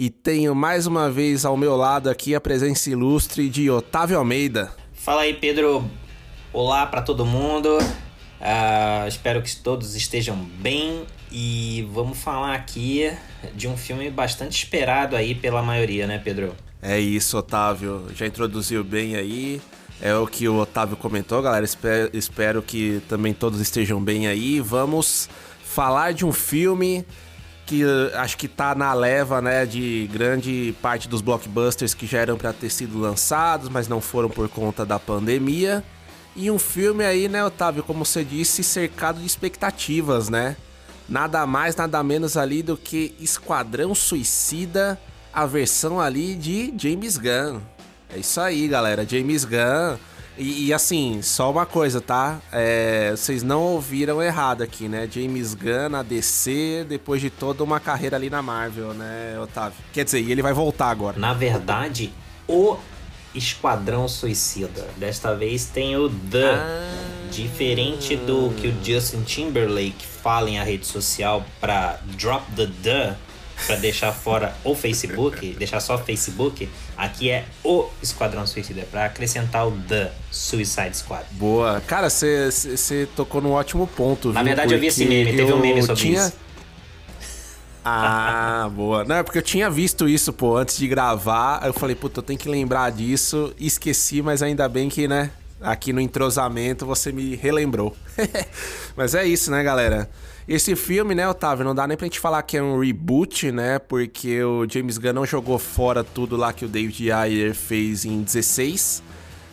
e tenho mais uma vez ao meu lado aqui a presença ilustre de Otávio Almeida. Fala aí, Pedro. Olá pra todo mundo. Ah, espero que todos estejam bem e vamos falar aqui de um filme bastante esperado aí pela maioria, né, Pedro? É isso, Otávio. Já introduziu bem aí. É o que o Otávio comentou, galera. Espero, espero que também todos estejam bem aí. Vamos falar de um filme que eh, acho que tá na leva, né, de grande parte dos blockbusters que já eram para ter sido lançados, mas não foram por conta da pandemia. E um filme aí, né, Otávio, como você disse, cercado de expectativas, né? Nada mais, nada menos ali do que Esquadrão Suicida, a versão ali de James Gunn. É isso aí, galera, James Gunn. E, e, assim, só uma coisa, tá? É, vocês não ouviram errado aqui, né? James Gunn na DC, depois de toda uma carreira ali na Marvel, né, Otávio? Quer dizer, e ele vai voltar agora. Na verdade, o Esquadrão Suicida. Desta vez tem o The. Diferente do que o Justin Timberlake fala em a rede social pra drop the the, pra deixar fora o Facebook, deixar só Facebook, aqui é o Esquadrão Suicida, pra acrescentar o The Suicide Squad. Boa. Cara, você tocou num ótimo ponto, Na viu? verdade, eu vi esse meme, teve um meme sobre tinha... isso. Ah, boa. Não, é porque eu tinha visto isso, pô, antes de gravar. Aí eu falei, puta, eu tenho que lembrar disso. Esqueci, mas ainda bem que, né? Aqui no entrosamento você me relembrou. mas é isso, né, galera? Esse filme, né, Otávio, não dá nem pra gente falar que é um reboot, né? Porque o James Gunn não jogou fora tudo lá que o David Ayer fez em 16.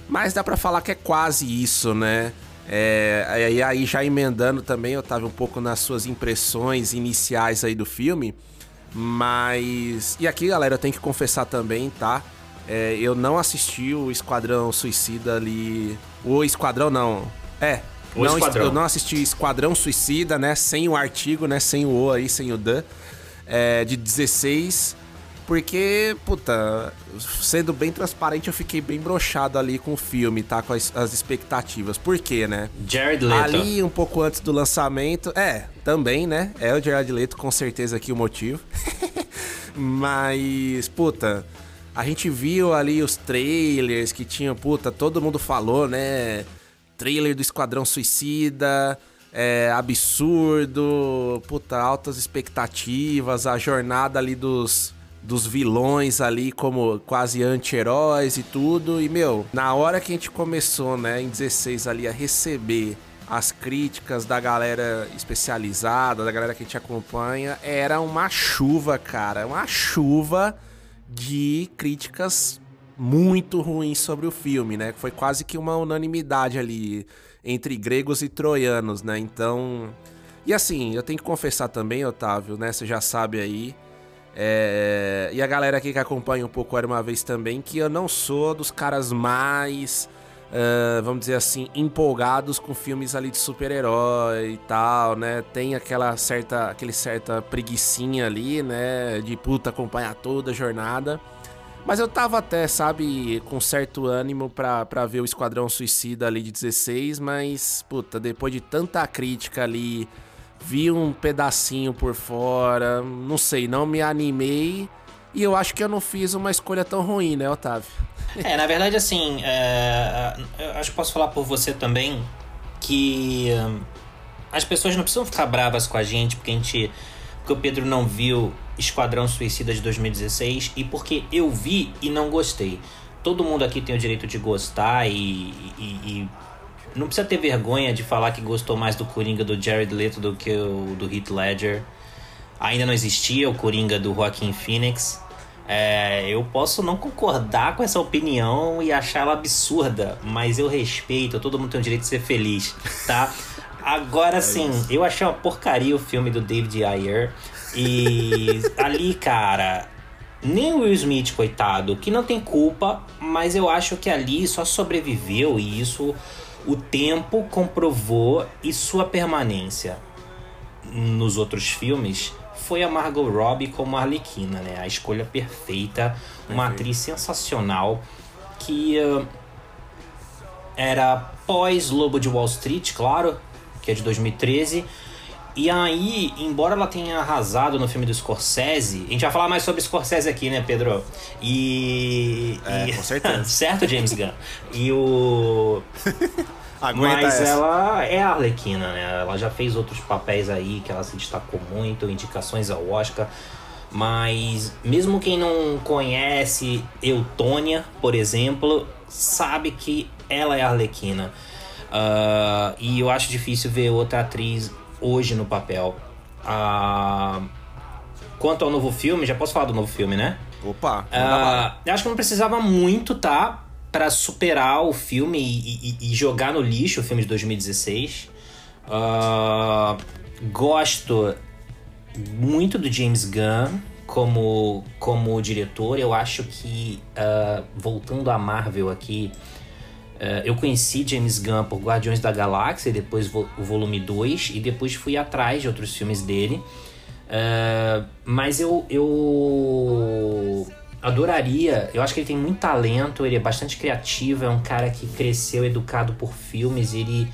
Mas dá pra falar que é quase isso, né? É, e aí já emendando também, Otávio, um pouco nas suas impressões iniciais aí do filme. Mas. E aqui, galera, eu tenho que confessar também, tá? É, eu não assisti o Esquadrão Suicida ali. O Esquadrão não. É. O não, Esquadrão. Eu não assisti Esquadrão Suicida, né? Sem o artigo, né? Sem o O aí, sem o D. É, de 16. Porque, puta, sendo bem transparente, eu fiquei bem brochado ali com o filme, tá? Com as, as expectativas. Por quê, né? Jared Leto. Ali, um pouco antes do lançamento. É, também, né? É o Jared Leto, com certeza aqui o motivo. Mas, puta, a gente viu ali os trailers que tinham, puta, todo mundo falou, né? Trailer do Esquadrão Suicida. É absurdo, puta, altas expectativas, a jornada ali dos, dos vilões ali como quase anti-heróis e tudo. E, meu, na hora que a gente começou, né, em 16 ali, a receber as críticas da galera especializada, da galera que a gente acompanha, era uma chuva, cara. Uma chuva de críticas muito ruins sobre o filme, né? Foi quase que uma unanimidade ali entre gregos e troianos, né? Então. E assim, eu tenho que confessar também, Otávio, né? Você já sabe aí. É, E a galera aqui que acompanha um pouco Era Uma Vez também, que eu não sou dos caras mais, ah, vamos dizer assim, empolgados com filmes ali de super-herói e tal, né? Tem aquela certa, aquele certa preguiçinha ali, né? De puta acompanhar toda a jornada. Mas eu tava até, sabe, com certo ânimo pra, pra ver o Esquadrão Suicida ali de 16, mas, puta, depois de tanta crítica ali, vi um pedacinho por fora, não sei, não me animei. E eu acho que eu não fiz uma escolha tão ruim, né, Otávio? É, na verdade, assim, é, eu acho que posso falar por você também que hum, as pessoas não precisam ficar bravas com a gente porque a gente. Porque o Pedro não viu Esquadrão Suicida de 2016 e porque eu vi e não gostei. Todo mundo aqui tem o direito de gostar e, e- e não precisa ter vergonha de falar que gostou mais do Coringa do Jared Leto do que o do Heath Ledger. Ainda não existia o Coringa do Joaquin Phoenix. É, eu posso não concordar com essa opinião e achar ela absurda, mas eu respeito, todo mundo tem o direito de ser feliz, tá? Agora sim, eu achei uma porcaria o filme do David Ayer. E ali, cara, nem o Will Smith, coitado, que não tem culpa, mas eu acho que ali só sobreviveu e isso o tempo comprovou e sua permanência nos outros filmes foi a Margot Robbie como Arlequina, né? A escolha perfeita, uma atriz sensacional que uh, era pós Lobo de Wall Street, claro, que é de 2013. E aí, embora ela tenha arrasado no filme do Scorsese, a gente vai falar mais sobre Scorsese aqui, né, Pedro? E. É, e... com certeza. certo, James Gunn? E o. Mas essa. ela é a Arlequina, né? Ela já fez outros papéis aí que ela se destacou muito, indicações ao Oscar. Mas mesmo quem não conhece Eutônia, por exemplo, sabe que ela é a Arlequina. Ah, e eu acho difícil ver outra atriz hoje no papel. Ah, quanto ao novo filme, já posso falar do novo filme, né? Opa. Ah, eu acho que não precisava muito, tá? Pra superar o filme e, e- e jogar no lixo o filme de 2016. Ah, gosto muito do James Gunn como, como diretor. Eu acho que, ah, voltando à Marvel aqui, eu conheci James Gunn por Guardiões da Galáxia, depois o volume 2, e depois fui atrás de outros filmes dele. Ah, mas eu, eu adoraria. Eu acho que ele tem muito talento, ele é bastante criativo, é um cara que cresceu educado por filmes, ele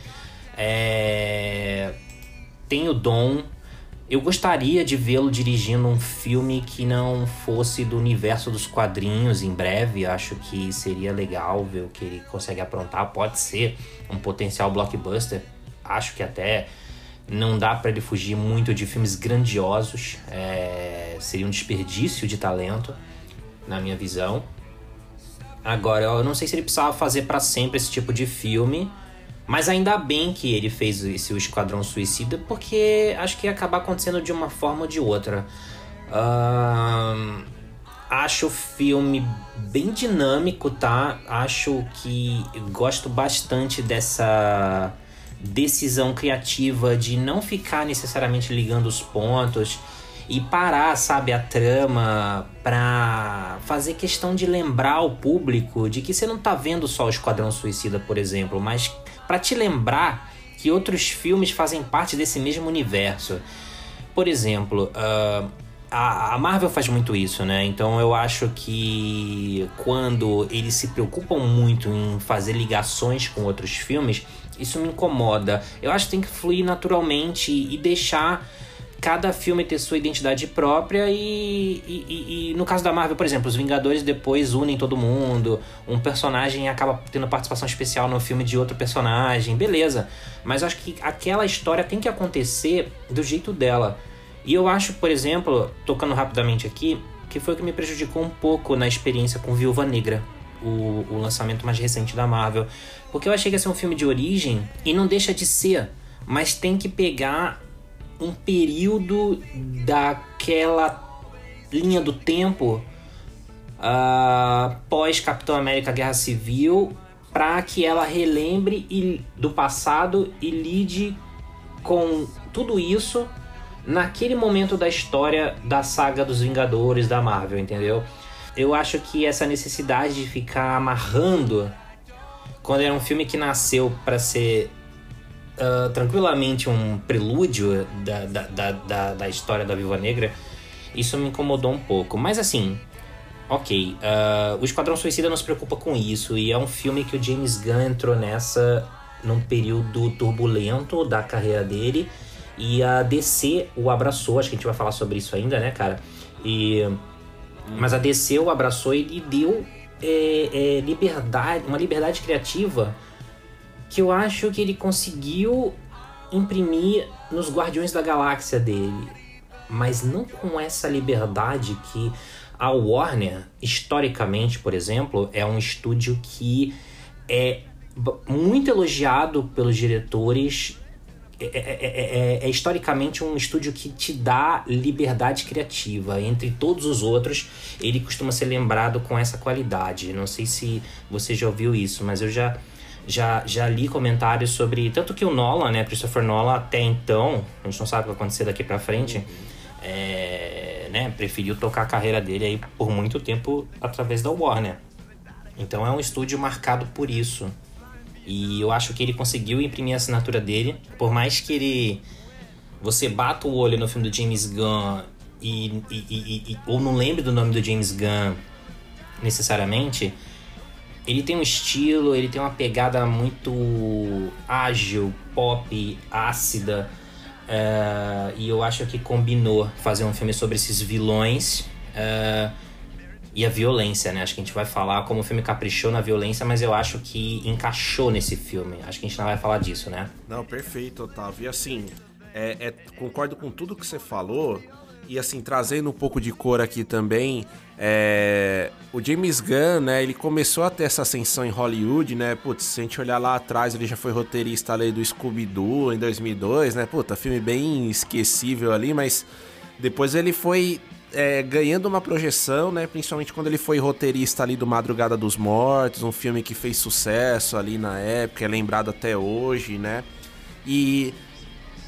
é, tem o dom. Eu gostaria de vê-lo dirigindo um filme que não fosse do universo dos quadrinhos em breve. Acho que seria legal ver o que ele consegue aprontar. Pode ser um potencial blockbuster. Acho que até não dá para ele fugir muito de filmes grandiosos. É, seria um desperdício de talento, na minha visão. Agora, eu não sei se ele precisava fazer para sempre esse tipo de filme. Mas ainda bem que ele fez esse o Esquadrão Suicida, porque acho que ia acabar acontecendo de uma forma ou de outra. Ahn, acho o filme bem dinâmico, tá? Acho que gosto bastante dessa decisão criativa de não ficar necessariamente ligando os pontos e parar, sabe, a trama pra fazer questão de lembrar o público de que você não tá vendo só o Esquadrão Suicida, por exemplo, mas pra te lembrar que outros filmes fazem parte desse mesmo universo. Por exemplo, ah, a, a Marvel faz muito isso, né? Então eu acho que quando eles se preocupam muito em fazer ligações com outros filmes, isso me incomoda. Eu acho que tem que fluir naturalmente e deixar cada filme ter sua identidade própria e, e- e- e no caso da Marvel, por exemplo, os Vingadores depois unem todo mundo, um personagem acaba tendo participação especial no filme de outro personagem, beleza. Mas acho que aquela história tem que acontecer do jeito dela. E eu acho, por exemplo, tocando rapidamente aqui, que foi o que me prejudicou um pouco na experiência com Viúva Negra, o, o lançamento mais recente da Marvel. Porque eu achei que ia ser um filme de origem e não deixa de ser, mas tem que pegar um período daquela linha do tempo ah, pós Capitão América Guerra Civil para que ela relembre e- do passado e lide com tudo isso naquele momento da história da saga dos Vingadores da Marvel, entendeu? Eu acho que essa necessidade de ficar amarrando quando era um filme que nasceu para ser ah, tranquilamente um prelúdio da, da, da, da, história da Viúva Negra, isso me incomodou um pouco. Mas assim, ok, ah, o Esquadrão Suicida não se preocupa com isso e é um filme que o James Gunn entrou nessa num período turbulento da carreira dele e a DC o abraçou, acho que a gente vai falar sobre isso ainda, né, cara? E mas a DC o abraçou e lhe deu é, é, liberdade, uma liberdade criativa que eu acho que ele conseguiu imprimir nos Guardiões da Galáxia dele. Mas não com essa liberdade que a Warner, historicamente, por exemplo, é um estúdio que é muito elogiado pelos diretores. É, é- é- é- é historicamente um estúdio que te dá liberdade criativa. Entre todos os outros, ele costuma ser lembrado com essa qualidade. Não sei se você já ouviu isso, mas eu já, já, já li comentários sobre. Tanto que o Nolan, né, Christopher Nolan, até então, a gente não sabe o que vai acontecer daqui pra frente, é, né, preferiu tocar a carreira dele aí por muito tempo através da Warner. Então é um estúdio marcado por isso. E eu acho que ele conseguiu imprimir a assinatura dele. Por mais que ele. Você bata o olho no filme do James Gunn e, e- e- e- ou não lembre do nome do James Gunn necessariamente. Ele tem um estilo, ele tem uma pegada muito ágil, pop, ácida. é, e eu acho que combinou fazer um filme sobre esses vilões. é, e a violência, né? Acho que a gente vai falar como o filme caprichou na violência, mas eu acho que encaixou nesse filme. Acho que a gente não vai falar disso, né? Não, perfeito, Otávio. E assim, é, é- concordo com tudo que você falou. E assim, trazendo um pouco de cor aqui também, é, o James Gunn, né, ele começou a ter essa ascensão em Hollywood, né? Putz, se a gente olhar lá atrás, ele já foi roteirista ali do Scooby-Doo em 2002, né? Puta, filme bem esquecível ali, mas depois ele foi é, ganhando uma projeção, né? Principalmente quando ele foi roteirista ali do Madrugada dos Mortos, um filme que fez sucesso ali na época, é lembrado até hoje, né? E,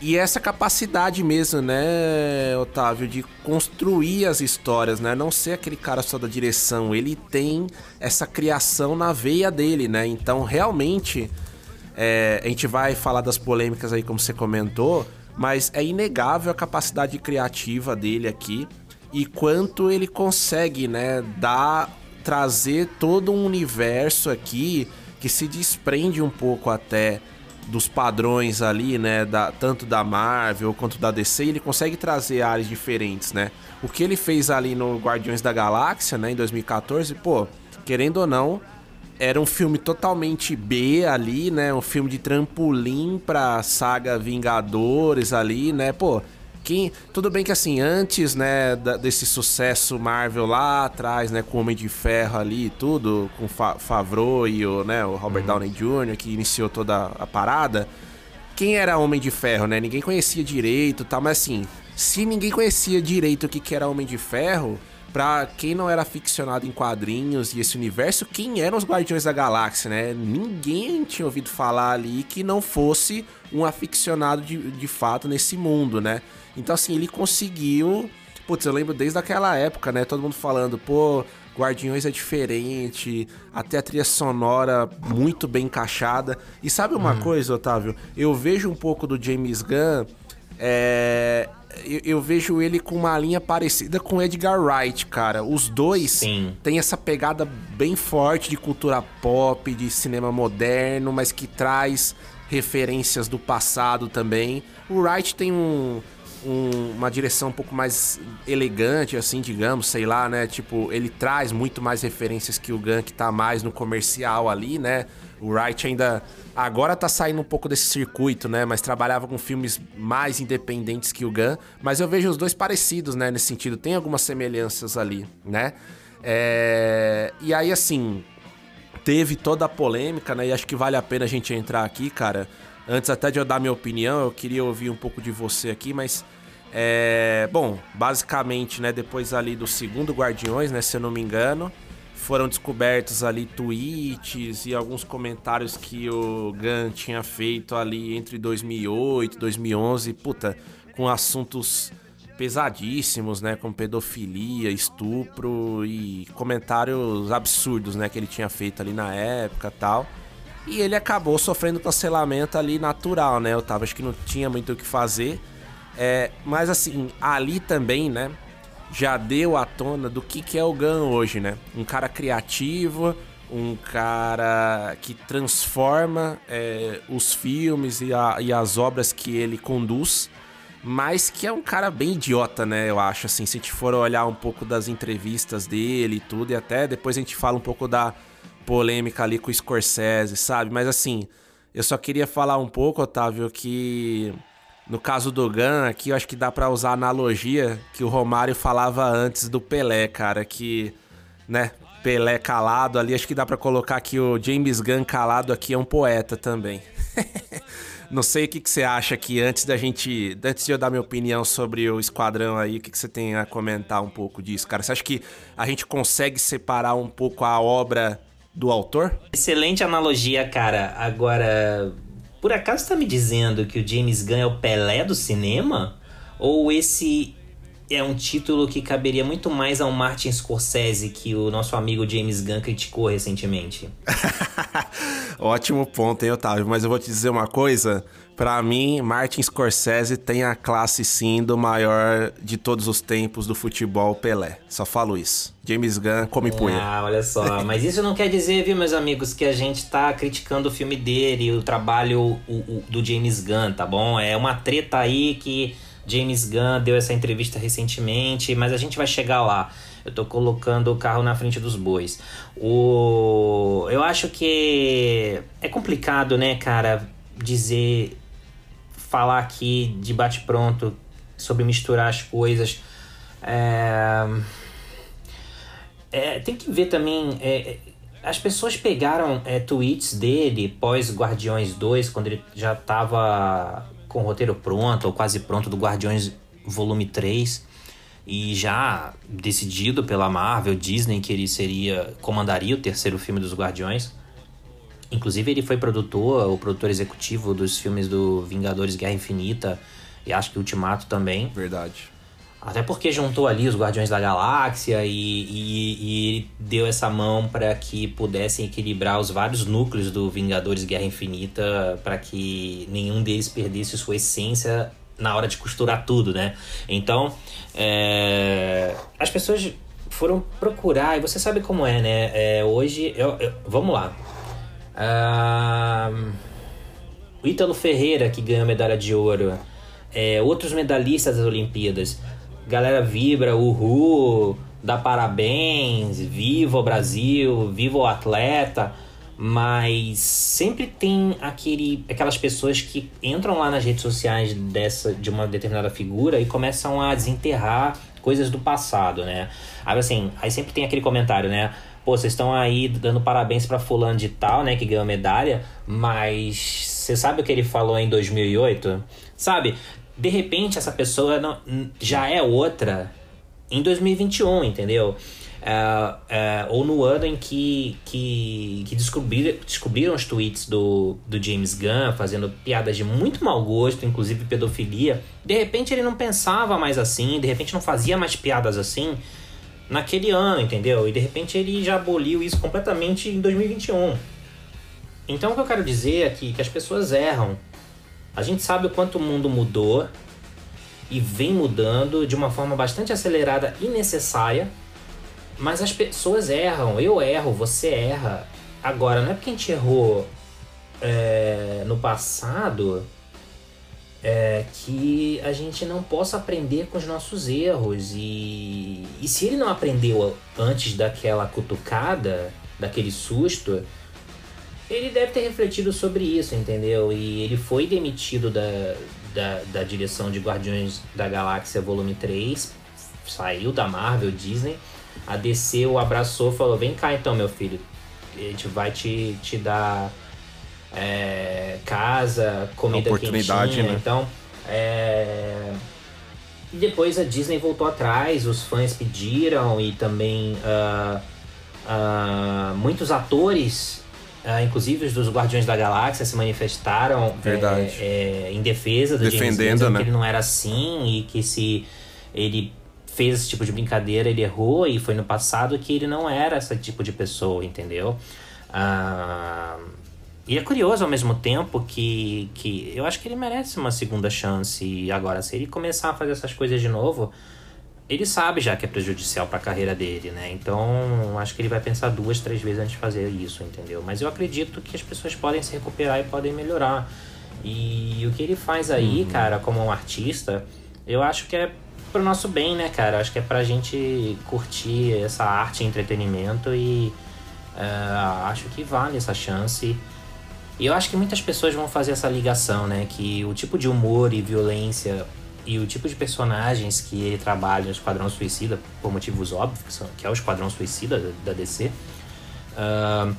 e essa capacidade mesmo, né, Otávio, de construir as histórias, né? Não ser aquele cara só da direção, ele tem essa criação na veia dele, né? Então, realmente, é, a gente vai falar das polêmicas aí, como você comentou, mas é inegável a capacidade criativa dele aqui e quanto ele consegue, né, dar, trazer todo um universo aqui que se desprende um pouco até dos padrões ali, né, da, tanto da Marvel quanto da DC, ele consegue trazer áreas diferentes, né? O que ele fez ali no Guardiões da Galáxia, né, em 2014, pô, querendo ou não, era um filme totalmente B ali, né? Um filme de trampolim pra saga Vingadores ali, né? Pô, quem, tudo bem que assim, antes, né, da- desse sucesso Marvel lá atrás, né, com o Homem de Ferro ali e tudo, com Fa Favreau e o, né, o Robert Downey Jr., que iniciou toda a parada, quem era Homem de Ferro, né? Ninguém conhecia direito e tal, mas assim, se ninguém conhecia direito o que, que era Homem de Ferro, pra quem não era ficcionado em quadrinhos e esse universo, quem eram os Guardiões da Galáxia, né? Ninguém tinha ouvido falar ali que não fosse um aficionado de, de fato nesse mundo, né? Então, assim, ele conseguiu. Putz, eu lembro desde aquela época, né? Todo mundo falando, pô, Guardiões é diferente, até a trilha sonora muito bem encaixada. E sabe uma coisa, Otávio? Eu vejo um pouco do James Gunn. É, eu, eu vejo ele com uma linha parecida com Edgar Wright, cara. Os dois Sim. têm essa pegada bem forte de cultura pop, de cinema moderno, mas que traz referências do passado também. O Wright tem um, um- uma direção um pouco mais elegante, assim, digamos, sei lá, né? Tipo, ele traz muito mais referências que o Gunn, que tá mais no comercial ali, né? O Wright ainda agora tá saindo um pouco desse circuito, né? Mas trabalhava com filmes mais independentes que o Gunn. Mas eu vejo os dois parecidos, né? Nesse sentido, tem algumas semelhanças ali, né? É... E aí, assim, teve toda a polêmica, né? E acho que vale a pena a gente entrar aqui, cara. Antes até de eu dar minha opinião, eu queria ouvir um pouco de você aqui, mas. É, bom, basicamente, né, depois ali do segundo Guardiões, né, se eu não me engano, foram descobertos ali tweets e alguns comentários que o Gunn tinha feito ali entre 2008 e 2011, puta, com assuntos pesadíssimos, né, como pedofilia, estupro e comentários absurdos, né, que ele tinha feito ali na época, tal. E ele acabou sofrendo cancelamento ali natural, né? Eu tava, acho que não tinha muito o que fazer. É, mas assim, ali também, né? Já deu à tona do que, que é o Gun hoje, né? Um cara criativo, um cara que transforma é, os filmes e, a- e as obras que ele conduz, mas que é um cara bem idiota, né? Eu acho, assim, se a gente for olhar um pouco das entrevistas dele e tudo, e até depois a gente fala um pouco da polêmica ali com o Scorsese, sabe? Mas assim, eu só queria falar um pouco, Otávio, que no caso do Gun aqui, eu acho que dá pra usar a analogia que o Romário falava antes do Pelé, cara, que, né, Pelé calado ali, acho que dá pra colocar que o James Gunn calado aqui é um poeta também. Não sei o que, que você acha aqui antes da gente. Antes de eu dar minha opinião sobre o esquadrão aí, o que, que você tem a comentar um pouco disso, cara? Você acha que a gente consegue separar um pouco a obra do autor? Excelente analogia, cara. Agora, por acaso você tá me dizendo que o James Gunn é o Pelé do cinema? Ou esse é um título que caberia muito mais ao Martin Scorsese que o nosso amigo James Gunn criticou recentemente. Ótimo ponto, hein, Otávio? Mas eu vou te dizer uma coisa. Para mim, Martin Scorsese tem a classe sim do maior de todos os tempos do futebol Pelé. Só falo isso. James Gunn come punha. Ah, olha só. Mas isso não quer dizer, viu, meus amigos, que a gente tá criticando o filme dele, o trabalho o, o, do James Gunn, tá bom? É uma treta aí que James Gunn deu essa entrevista recentemente, mas a gente vai chegar lá. Eu tô colocando o carro na frente dos bois. O... Eu acho que é complicado, né, cara, dizer, falar aqui de bate-pronto sobre misturar as coisas. É... É, tem que ver também. É, é as pessoas pegaram é, tweets dele pós Guardiões 2, quando ele já tava com o roteiro pronto, ou quase pronto, do Guardiões Volume 3. E já decidido pela Marvel, Disney, que ele seria. comandaria o terceiro filme dos Guardiões. Inclusive, ele foi produtor, o produtor executivo dos filmes do Vingadores Guerra Infinita e acho que Ultimato também. Verdade. Até porque juntou ali os Guardiões da Galáxia e, e, e deu essa mão para que pudessem equilibrar os vários núcleos do Vingadores Guerra Infinita para que nenhum deles perdesse sua essência na hora de costurar tudo, né? Então, é, as pessoas foram procurar, e você sabe como é, né? É, hoje, eu, eu, vamos lá. Uh, o Ítalo Ferreira, que ganhou a medalha de ouro, é, outros medalhistas das Olimpíadas galera vibra, uhul, dá parabéns, viva o Brasil, viva o atleta, mas sempre tem aquele, aquelas pessoas que entram lá nas redes sociais dessa, de uma determinada figura e começam a desenterrar coisas do passado, né? Aí assim, aí sempre tem aquele comentário, né? Pô, vocês estão aí dando parabéns para fulano de tal, né, que ganhou medalha, mas você sabe o que ele falou em 2008? Sabe? De repente essa pessoa não, já é outra em 2021, entendeu? É, é, ou no ano em que, que, que descobrir, descobriram os tweets do, do James Gunn fazendo piadas de muito mau gosto, inclusive pedofilia. De repente ele não pensava mais assim, de repente não fazia mais piadas assim naquele ano, entendeu? E de repente ele já aboliu isso completamente em 2021. Então o que eu quero dizer é que as pessoas erram a gente sabe o quanto o mundo mudou e vem mudando de uma forma bastante acelerada e necessária, mas as pessoas erram, eu erro, você erra. Agora, não é porque a gente errou é, no passado é, que a gente não possa aprender com os nossos erros. E, e se ele não aprendeu antes daquela cutucada, daquele susto, ele deve ter refletido sobre isso, entendeu? E ele foi demitido da, da, da direção de Guardiões da Galáxia Volume 3, saiu da Marvel, Disney. A DC o abraçou falou: Vem cá então, meu filho, a gente vai te, te dar é, casa, comida Oportunidade, quentinha. Né? Então, é... E depois a Disney voltou atrás, os fãs pediram e também uh, uh, muitos atores Uh, inclusive os dos Guardiões da Galáxia se manifestaram é, é, em defesa do Defendendo, James Gunn, né? que ele não era assim e que se ele fez esse tipo de brincadeira, ele errou e foi no passado que ele não era esse tipo de pessoa, entendeu? Uh, e é curioso ao mesmo tempo que, que eu acho que ele merece uma segunda chance. Agora, se ele começar a fazer essas coisas de novo, ele sabe já que é prejudicial para a carreira dele, né? Então, acho que ele vai pensar duas, três vezes antes de fazer isso, entendeu? Mas eu acredito que as pessoas podem se recuperar e podem melhorar. E o que ele faz aí, uhum. cara, como um artista, eu acho que é pro nosso bem, né, cara? Acho que é pra gente curtir essa arte e entretenimento e uh, acho que vale essa chance. E eu acho que muitas pessoas vão fazer essa ligação, né? Que o tipo de humor e violência e o tipo de personagens que ele trabalha no Esquadrão Suicida, por motivos óbvios, que, são, que é o Esquadrão Suicida da, da DC, uh,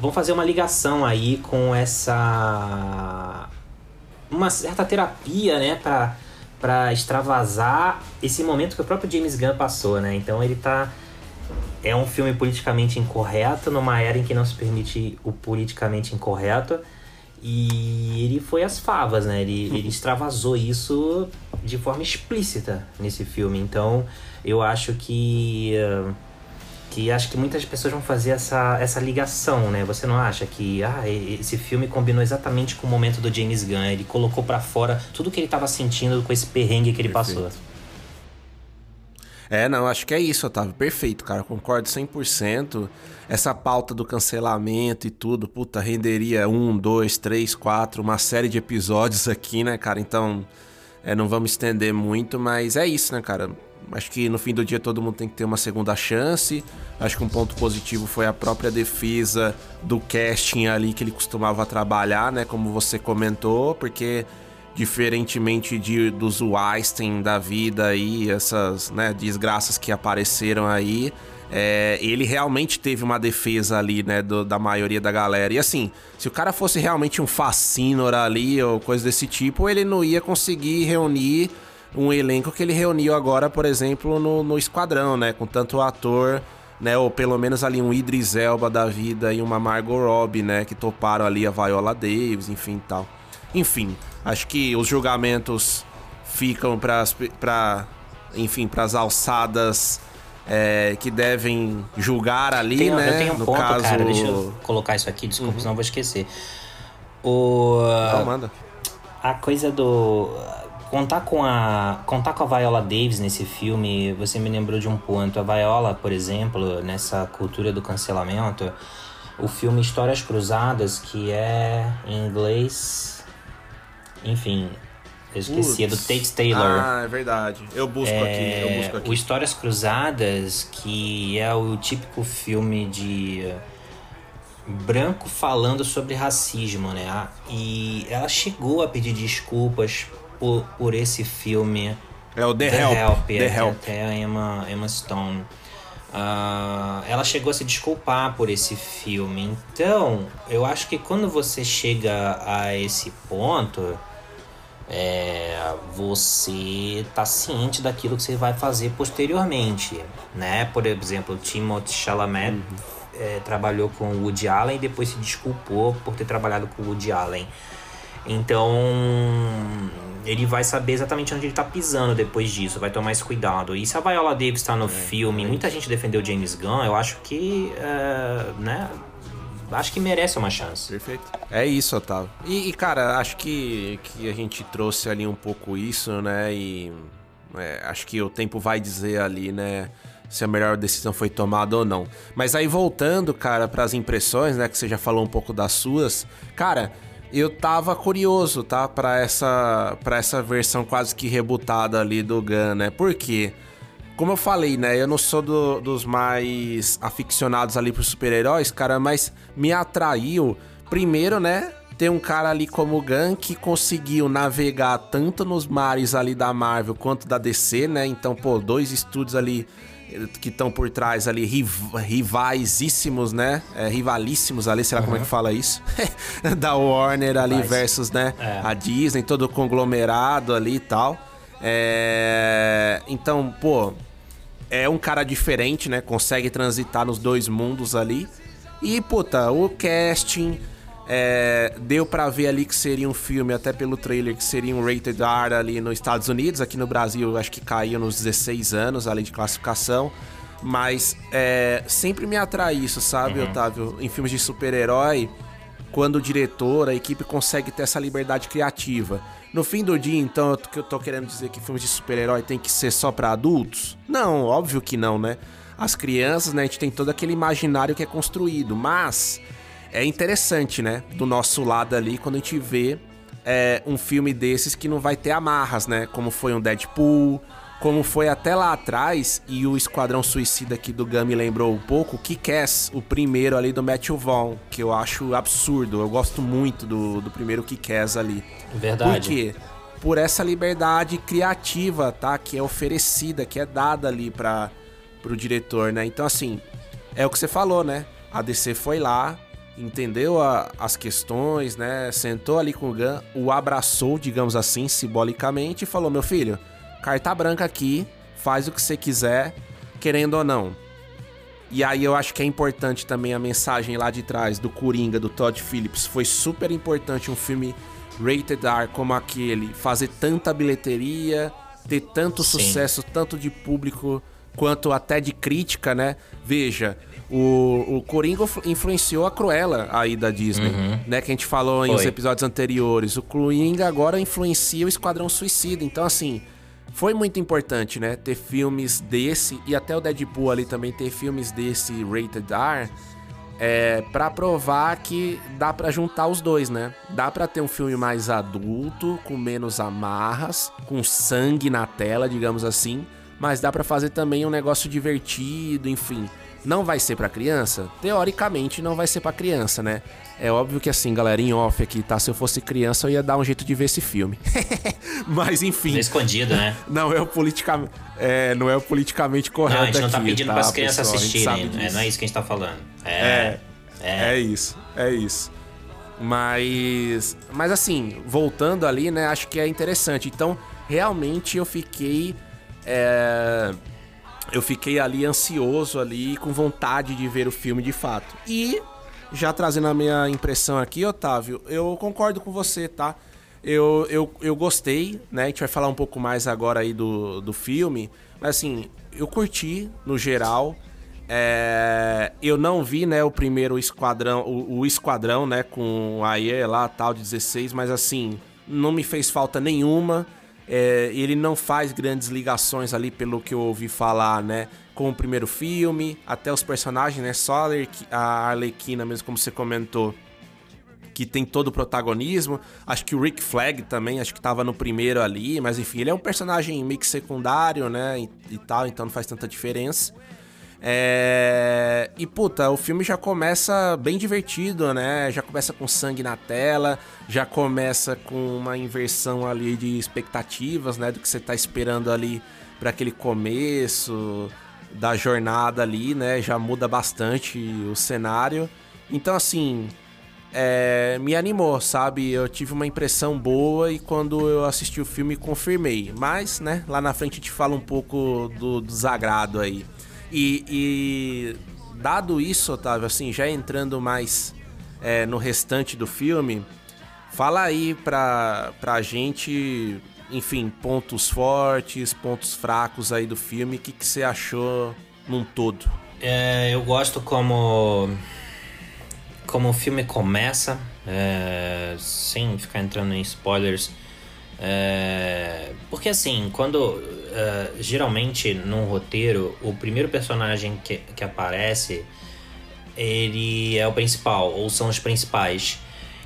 vão fazer uma ligação aí com essa. uma certa terapia, né, pra, pra extravasar esse momento que o próprio James Gunn passou, né? Então ele tá. É um filme politicamente incorreto, numa era em que não se permite o politicamente incorreto. E ele foi às favas, né? Ele, ele extravasou isso de forma explícita nesse filme. Então, eu acho que. Que acho que muitas pessoas vão fazer essa, essa ligação, né? Você não acha que ah, esse filme combinou exatamente com o momento do James Gunn? Ele colocou para fora tudo que ele estava sentindo com esse perrengue que ele Perfeito. passou. É, não, acho que é isso, Otávio. Perfeito, cara. Concordo 100%. Essa pauta do cancelamento e tudo, puta, renderia um, dois, três, quatro, uma série de episódios aqui, né, cara? Então, é, não vamos estender muito, mas é isso, né, cara? Acho que no fim do dia todo mundo tem que ter uma segunda chance. Acho que um ponto positivo foi a própria defesa do casting ali que ele costumava trabalhar, né? Como você comentou, porque diferentemente de, dos Weinstein da vida aí, essas né, desgraças que apareceram aí, é, ele realmente teve uma defesa ali, né, do, da maioria da galera. E assim, se o cara fosse realmente um fascínora ali ou coisa desse tipo, ele não ia conseguir reunir um elenco que ele reuniu agora, por exemplo, no, no Esquadrão, né, com tanto ator né? Ou pelo menos ali um Idris Elba da vida e uma Margot Robbie, né? Que toparam ali a Viola Davis, enfim tal. Enfim, Acho que os julgamentos ficam para, enfim, para as alçadas é, que devem julgar ali, tem, né? Eu tenho um no ponto, caso... cara, deixa eu colocar isso aqui, desculpa, uhum. senão eu vou esquecer. O... Não, manda. A coisa do... Contar com, a, contar com a Viola Davis nesse filme, você me lembrou de um ponto. A Viola, por exemplo, nessa cultura do cancelamento, o filme Histórias Cruzadas, que é em inglês enfim, eu esqueci, é do Tate Taylor. Ah, é verdade. Eu busco é, aqui, eu busco aqui. O Histórias Cruzadas, que é o típico filme de branco falando sobre racismo, né? E ela chegou a pedir desculpas por, por esse filme. É o The, The Help. Help. The é, Help. Até a Emma, Emma Stone. Uh, ela chegou a se desculpar por esse filme. Então, eu acho que quando você chega a esse ponto é, você tá ciente daquilo que você vai fazer posteriormente, né? Por exemplo, Timothée Chalamet uhum. é, trabalhou com o Woody Allen e depois se desculpou por ter trabalhado com o Woody Allen. Então, ele vai saber exatamente onde ele tá pisando depois disso, vai tomar esse cuidado. E se a Viola Davis tá no é, filme, é muita gente defendeu James Gunn, eu acho que, é, né, acho que merece uma chance. Perfeito. É isso, Otávio. E, e, cara, acho que, que a gente trouxe ali um pouco isso, né? E é, acho que o tempo vai dizer ali, né? Se a melhor decisão foi tomada ou não. Mas aí voltando, cara, para as impressões, né? Que você já falou um pouco das suas. Cara, eu tava curioso, tá? Para essa, essa versão quase que rebutada ali do Gun, né? Por quê? Como eu falei, né? Eu não sou do, dos mais aficionados ali por super-heróis, cara, mas me atraiu, primeiro, né? Ter um cara ali como o Gun que conseguiu navegar tanto nos mares ali da Marvel quanto da DC, né? Então, pô, dois estúdios ali eh, que estão por trás ali, riv rivaisíssimos, né? É, rivalíssimos ali, sei lá uhum. como é que fala isso. da Warner ali versus, né? É. A Disney, todo o conglomerado ali e tal. É... Então, pô, é um cara diferente, né? Consegue transitar nos dois mundos ali. E, puta, o casting. É, deu para ver ali que seria um filme, até pelo trailer, que seria um rated R ali nos Estados Unidos. Aqui no Brasil, acho que caiu nos 16 anos, além de classificação. Mas é, sempre me atrai isso, sabe, uhum. Otávio? Em filmes de super-herói, quando o diretor, a equipe consegue ter essa liberdade criativa. No fim do dia, então, eu, eu tô querendo dizer que filmes de super-herói tem que ser só para adultos? Não, óbvio que não, né? As crianças, né, a gente tem todo aquele imaginário que é construído, mas é interessante, né, do nosso lado ali, quando a gente vê é, um filme desses que não vai ter amarras, né? Como foi um Deadpool, como foi até lá atrás, e o Esquadrão Suicida aqui do Gami lembrou um pouco, que Kick-Ass, o primeiro ali do Matthew Vaughn, que eu acho absurdo. Eu gosto muito do, do primeiro Kick-Ass ali. Verdade. Por quê? por essa liberdade criativa, tá? Que é oferecida, que é dada ali para pro diretor, né? Então, assim, é o que você falou, né? A DC foi lá, entendeu a, as questões, né? Sentou ali com o Gun, o abraçou, digamos assim, simbolicamente, e falou: Meu filho, carta branca aqui, faz o que você quiser, querendo ou não. E aí eu acho que é importante também a mensagem lá de trás do Coringa, do Todd Phillips. Foi super importante um filme rated R como aquele fazer tanta bilheteria, ter tanto Sim. sucesso, tanto de público quanto até de crítica, né? Veja, o, o Coringa influenciou a Cruella aí da Disney, uhum. né? Que a gente falou em os episódios anteriores. O Coringa agora influencia o Esquadrão Suicida. Então, assim, foi muito importante, né? Ter filmes desse e até o Deadpool ali também ter filmes desse rated R. É, para provar que dá para juntar os dois, né? Dá para ter um filme mais adulto, com menos amarras, com sangue na tela, digamos assim, mas dá para fazer também um negócio divertido, enfim. Não vai ser para criança? Teoricamente não vai ser para criança, né? É óbvio que assim, galera, em off aqui, tá? Se eu fosse criança, eu ia dar um jeito de ver esse filme. Mas enfim. escondido, né? Não é o politicamente, é, não é o politicamente correto. Não, a gente não tá pedindo tá, para as crianças pessoal, assistirem. É, não é isso que a gente tá falando. É, é, é. é isso, é isso. Mas, mas assim, voltando ali, né? Acho que é interessante. Então, realmente eu fiquei é, eu fiquei ali ansioso ali, com vontade de ver o filme de fato. E já trazendo a minha impressão aqui, Otávio, eu concordo com você, tá? Eu, eu, eu gostei, né? A gente vai falar um pouco mais agora aí do, do filme. Mas assim, eu curti no geral. É, eu não vi, né, o primeiro esquadrão, o, o esquadrão, né, com a IE lá, tal, de 16, mas assim, não me fez falta nenhuma. É, ele não faz grandes ligações ali, pelo que eu ouvi falar, né? Com o primeiro filme, até os personagens, né? Só a Arlequina, mesmo como você comentou, que tem todo o protagonismo. Acho que o Rick Flag também, acho que tava no primeiro ali, mas enfim, ele é um personagem meio que secundário, né? E, e tal, então não faz tanta diferença. É... E puta, o filme já começa bem divertido, né? Já começa com sangue na tela, já começa com uma inversão ali de expectativas, né? Do que você tá esperando ali para aquele começo da jornada ali, né? Já muda bastante o cenário. Então, assim, é, me animou, sabe? Eu tive uma impressão boa e quando eu assisti o filme confirmei. Mas, né, lá na frente te fala um pouco do desagrado aí. E, e dado isso, Otávio, assim, já entrando mais é, no restante do filme, fala aí pra, pra gente, enfim, pontos fortes, pontos fracos aí do filme, o que, que você achou num todo? É, eu gosto como como o filme começa, é, sem ficar entrando em spoilers, é, porque assim, quando uh, geralmente num roteiro, o primeiro personagem que, que aparece ele é o principal, ou são os principais.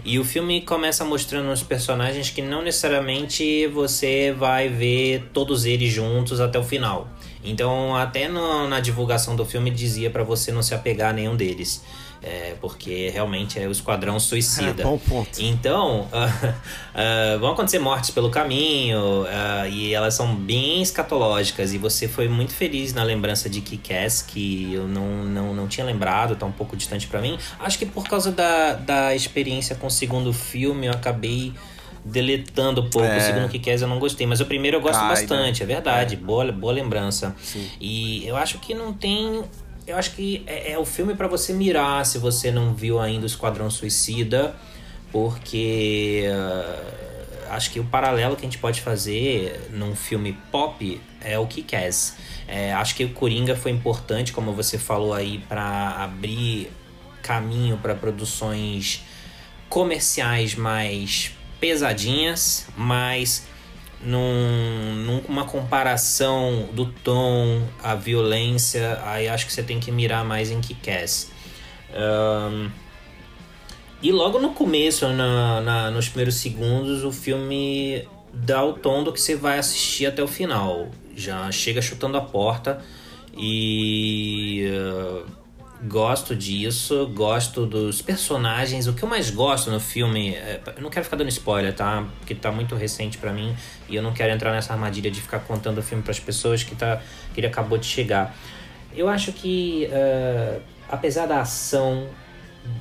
E o filme começa mostrando os personagens que não necessariamente você vai ver todos eles juntos até o final. Então, até no, na divulgação do filme dizia para você não se apegar a nenhum deles. É, porque realmente é o esquadrão suicida. É, bom ponto. Então, uh, uh, vão acontecer mortes pelo caminho uh, e elas são bem escatológicas. E você foi muito feliz na lembrança de Kick-Ass, que eu não, não, não tinha lembrado, tá um pouco distante para mim. Acho que por causa da, da experiência com o segundo filme, eu acabei deletando um pouco. É. O segundo que quer eu não gostei, mas o primeiro eu gosto Cai, bastante, né? é verdade. É. Boa, boa lembrança. Sim. E eu acho que não tem. Eu acho que é, é o filme para você mirar se você não viu ainda o Esquadrão Suicida, porque uh, acho que o paralelo que a gente pode fazer num filme pop é o que quer. É, acho que o Coringa foi importante, como você falou aí, para abrir caminho para produções comerciais mais pesadinhas, mas num, numa comparação do tom, a violência, aí acho que você tem que mirar mais em Kick-Ass. Um, e logo no começo, na, na, nos primeiros segundos, o filme dá o tom do que você vai assistir até o final. Já chega chutando a porta e uh, Gosto disso, gosto dos personagens. O que eu mais gosto no filme. É, eu não quero ficar dando spoiler, tá? Porque tá muito recente para mim e eu não quero entrar nessa armadilha de ficar contando o filme para as pessoas que, tá, que ele acabou de chegar. Eu acho que, uh, apesar da ação,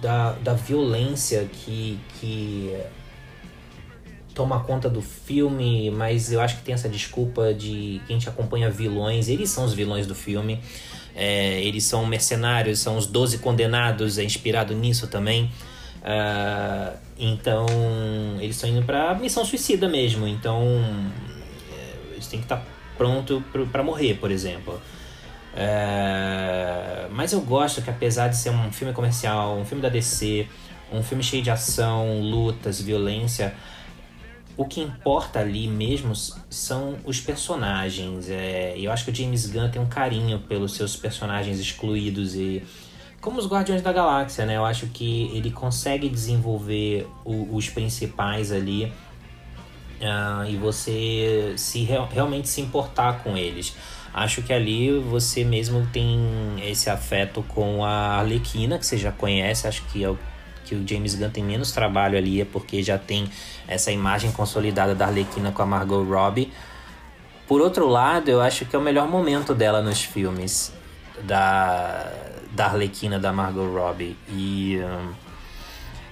da, da violência que, que toma conta do filme, mas eu acho que tem essa desculpa de quem te acompanha vilões, eles são os vilões do filme. É, eles são mercenários, são os Doze Condenados, é inspirado nisso também. Uh, então, eles estão indo pra missão suicida mesmo. Então, é, eles têm que estar tá pronto para morrer, por exemplo. Uh, mas eu gosto que, apesar de ser um filme comercial, um filme da DC, um filme cheio de ação, lutas, violência, o que importa ali mesmo são os personagens. É, eu acho que o James Gunn tem um carinho pelos seus personagens excluídos e como os Guardiões da Galáxia, né? Eu acho que ele consegue desenvolver o, os principais ali uh, e você se realmente se importar com eles. Acho que ali você mesmo tem esse afeto com a Arlequina, que você já conhece, acho que é o que o James Gunn tem menos trabalho ali é porque já tem essa imagem consolidada da Arlequina com a Margot Robbie. Por outro lado, eu acho que é o melhor momento dela nos filmes da, da Arlequina, da Margot Robbie. E um,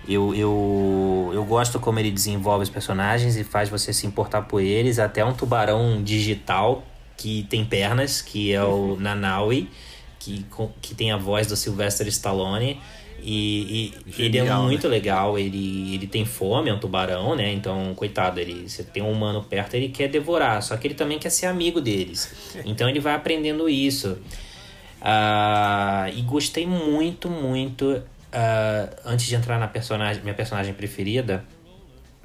eu, eu, eu gosto como ele desenvolve os personagens e faz você se importar por eles. Até um tubarão digital que tem pernas, que é o Nanaui, que, que tem a voz do Sylvester Stallone. E, e ele é muito né? legal, ele, ele tem fome, é um tubarão, né? Então, coitado, ele, você tem um humano perto, ele quer devorar, só que ele também quer ser amigo deles. Então ele vai aprendendo isso. Uh, e gostei muito, muito. Uh, antes de entrar na personagem, minha personagem preferida,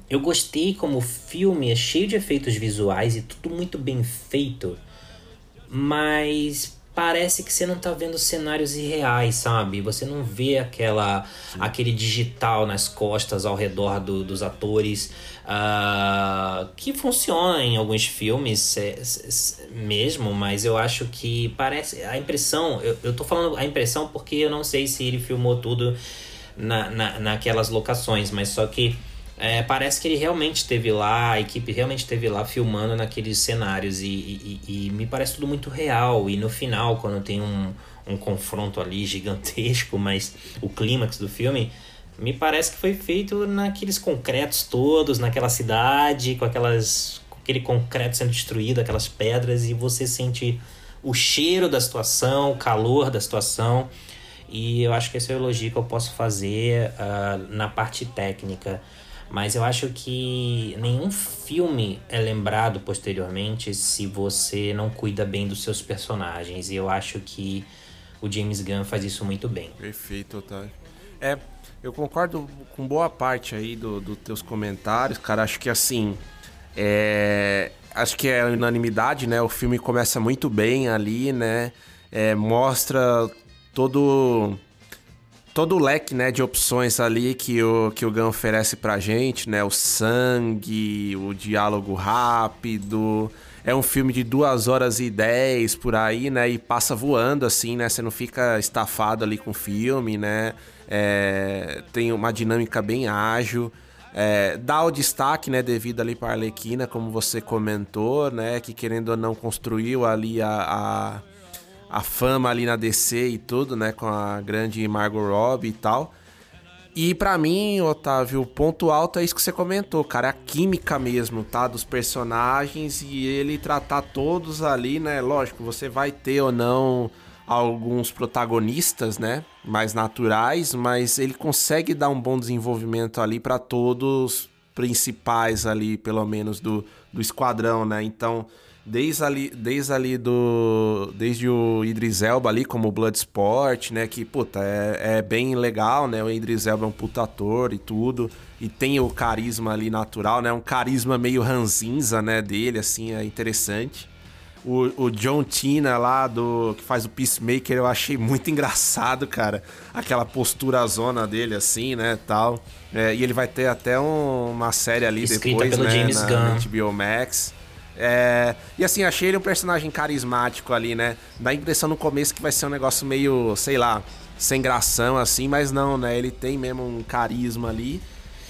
eu gostei como o filme é cheio de efeitos visuais e tudo muito bem feito, mas parece que você não tá vendo cenários irreais, sabe? Você não vê aquela aquele digital nas costas ao redor do, dos atores uh, que funciona em alguns filmes mesmo, mas eu acho que parece a impressão. Eu, eu tô falando a impressão porque eu não sei se ele filmou tudo na, na, naquelas locações, mas só que é, parece que ele realmente esteve lá, a equipe realmente esteve lá filmando naqueles cenários e, e, e, me parece tudo muito real. E no final, quando tem um, um confronto ali gigantesco, mas o clímax do filme, me parece que foi feito naqueles concretos todos, naquela cidade, com aquelas com aquele concreto sendo destruído, aquelas pedras, e você sente o cheiro da situação, o calor da situação. E eu acho que esse é o elogio que eu posso fazer uh, na parte técnica. Mas eu acho que nenhum filme é lembrado posteriormente se você não cuida bem dos seus personagens. E eu acho que o James Gunn faz isso muito bem. Perfeito, Otávio. É, eu concordo com boa parte aí dos do teus comentários, cara. Acho que assim. É, acho que é unanimidade, né? O filme começa muito bem ali, né? É, mostra todo todo o leque né, de opções ali que o, que o Gun oferece pra gente, né? O sangue, o diálogo rápido. É um filme de duas horas e dez por aí, né? E passa voando, assim, né? Você não fica estafado ali com o filme, né? É, tem uma dinâmica bem ágil. É, dá o destaque, né, devido ali para Arlequina, como você comentou, né, que querendo ou não construiu ali a, a a fama ali na DC e tudo, né? Com a grande Margot Robbie e tal. E para mim, Otávio, o ponto alto é isso que você comentou, cara. É a química mesmo, tá? Dos personagens e ele tratar todos ali, né? Lógico, você vai ter ou não alguns protagonistas, né? Mais naturais, mas ele consegue dar um bom desenvolvimento ali para todos principais ali, pelo menos, do, do esquadrão, né? Então Desde ali, desde ali do. Desde o Idris Elba ali, como Bloodsport, né? Que, puta, é, é bem legal, né? O Idris Elba é um puta ator e tudo. E tem o carisma ali natural, né? Um carisma meio ranzinza, né? Dele, assim, é interessante. O, o John Tina lá, do que faz o Peacemaker, eu achei muito engraçado, cara. Aquela postura zona dele, assim, né? Tal. É, e ele vai ter até um, uma série ali Escrita depois, pelo né? James na, Gunn. na HBO Max. É, e assim, achei ele um personagem carismático ali, né? Dá a impressão no começo que vai ser um negócio meio, sei lá, sem gração, assim, mas não, né? Ele tem mesmo um carisma ali.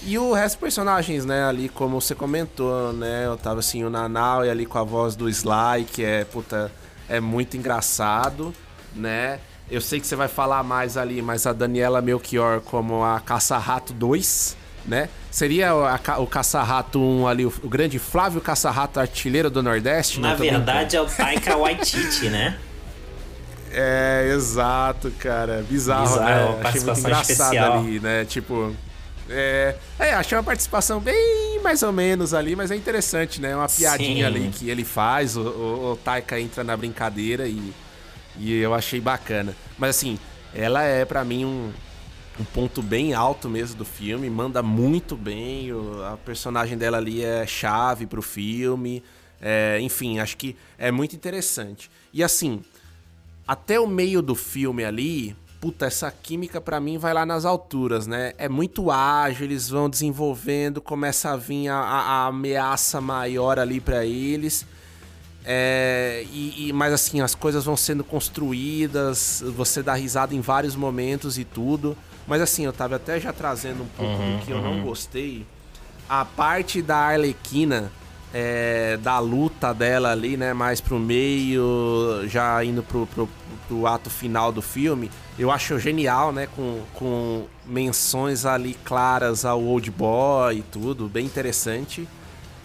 E o resto dos personagens, né, ali, como você comentou, né? Eu tava assim, o Nanau e ali com a voz do Sly, que é, puta, é muito engraçado, né? Eu sei que você vai falar mais ali, mas a Daniela Melchior como a Caça-Rato 2, né? Seria o, a, o Caça-Rato 1 ali, o, o, grande Flávio Caça-Rato artilheiro do Nordeste? Na verdade é o Taika Waititi, né? É, exato, cara. Bizarro, Bizarro, né? Achei muito engraçado especial. ali, né? Tipo. É, é, achei uma participação bem mais ou menos ali, mas é interessante, né? Uma piadinha Sim. ali que ele faz, o, o, o Taika entra na brincadeira e, e eu achei bacana. Mas assim, ela é para mim um, um ponto bem alto mesmo do filme, manda muito bem, o, a personagem dela ali é chave pro filme, é, enfim, acho que é muito interessante. E assim, até o meio do filme ali, puta, essa química para mim vai lá nas alturas, né? É muito ágil, eles vão desenvolvendo, começa a vir a, a ameaça maior ali para eles. É, e, e, mas assim, as coisas vão sendo construídas, você dá risada em vários momentos e tudo. Mas assim, eu tava até já trazendo um pouco uhum, do que eu não uhum. gostei. A parte da Arlequina é, da luta dela ali, né? Mais pro meio, já indo pro, pro, pro, ato final do filme, eu acho genial, né? Com, com menções ali claras ao Old Boy e tudo, bem interessante.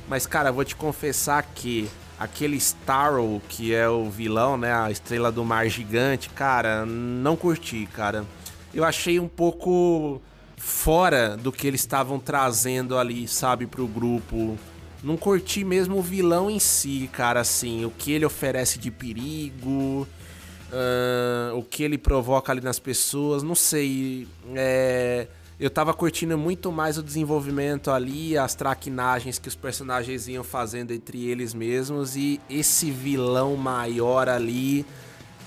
Mas, cara, vou te confessar que aquele Starro, que é o vilão, né? A estrela do mar gigante, cara, não curti, cara. Eu achei um pouco fora do que eles estavam trazendo ali, sabe, pro grupo não curti mesmo o vilão em si, cara, assim, o que ele oferece de perigo, uh, o que ele provoca ali nas pessoas, não sei. É, eu tava curtindo muito mais o desenvolvimento ali, as traquinagens que os personagens iam fazendo entre eles mesmos e esse vilão maior ali.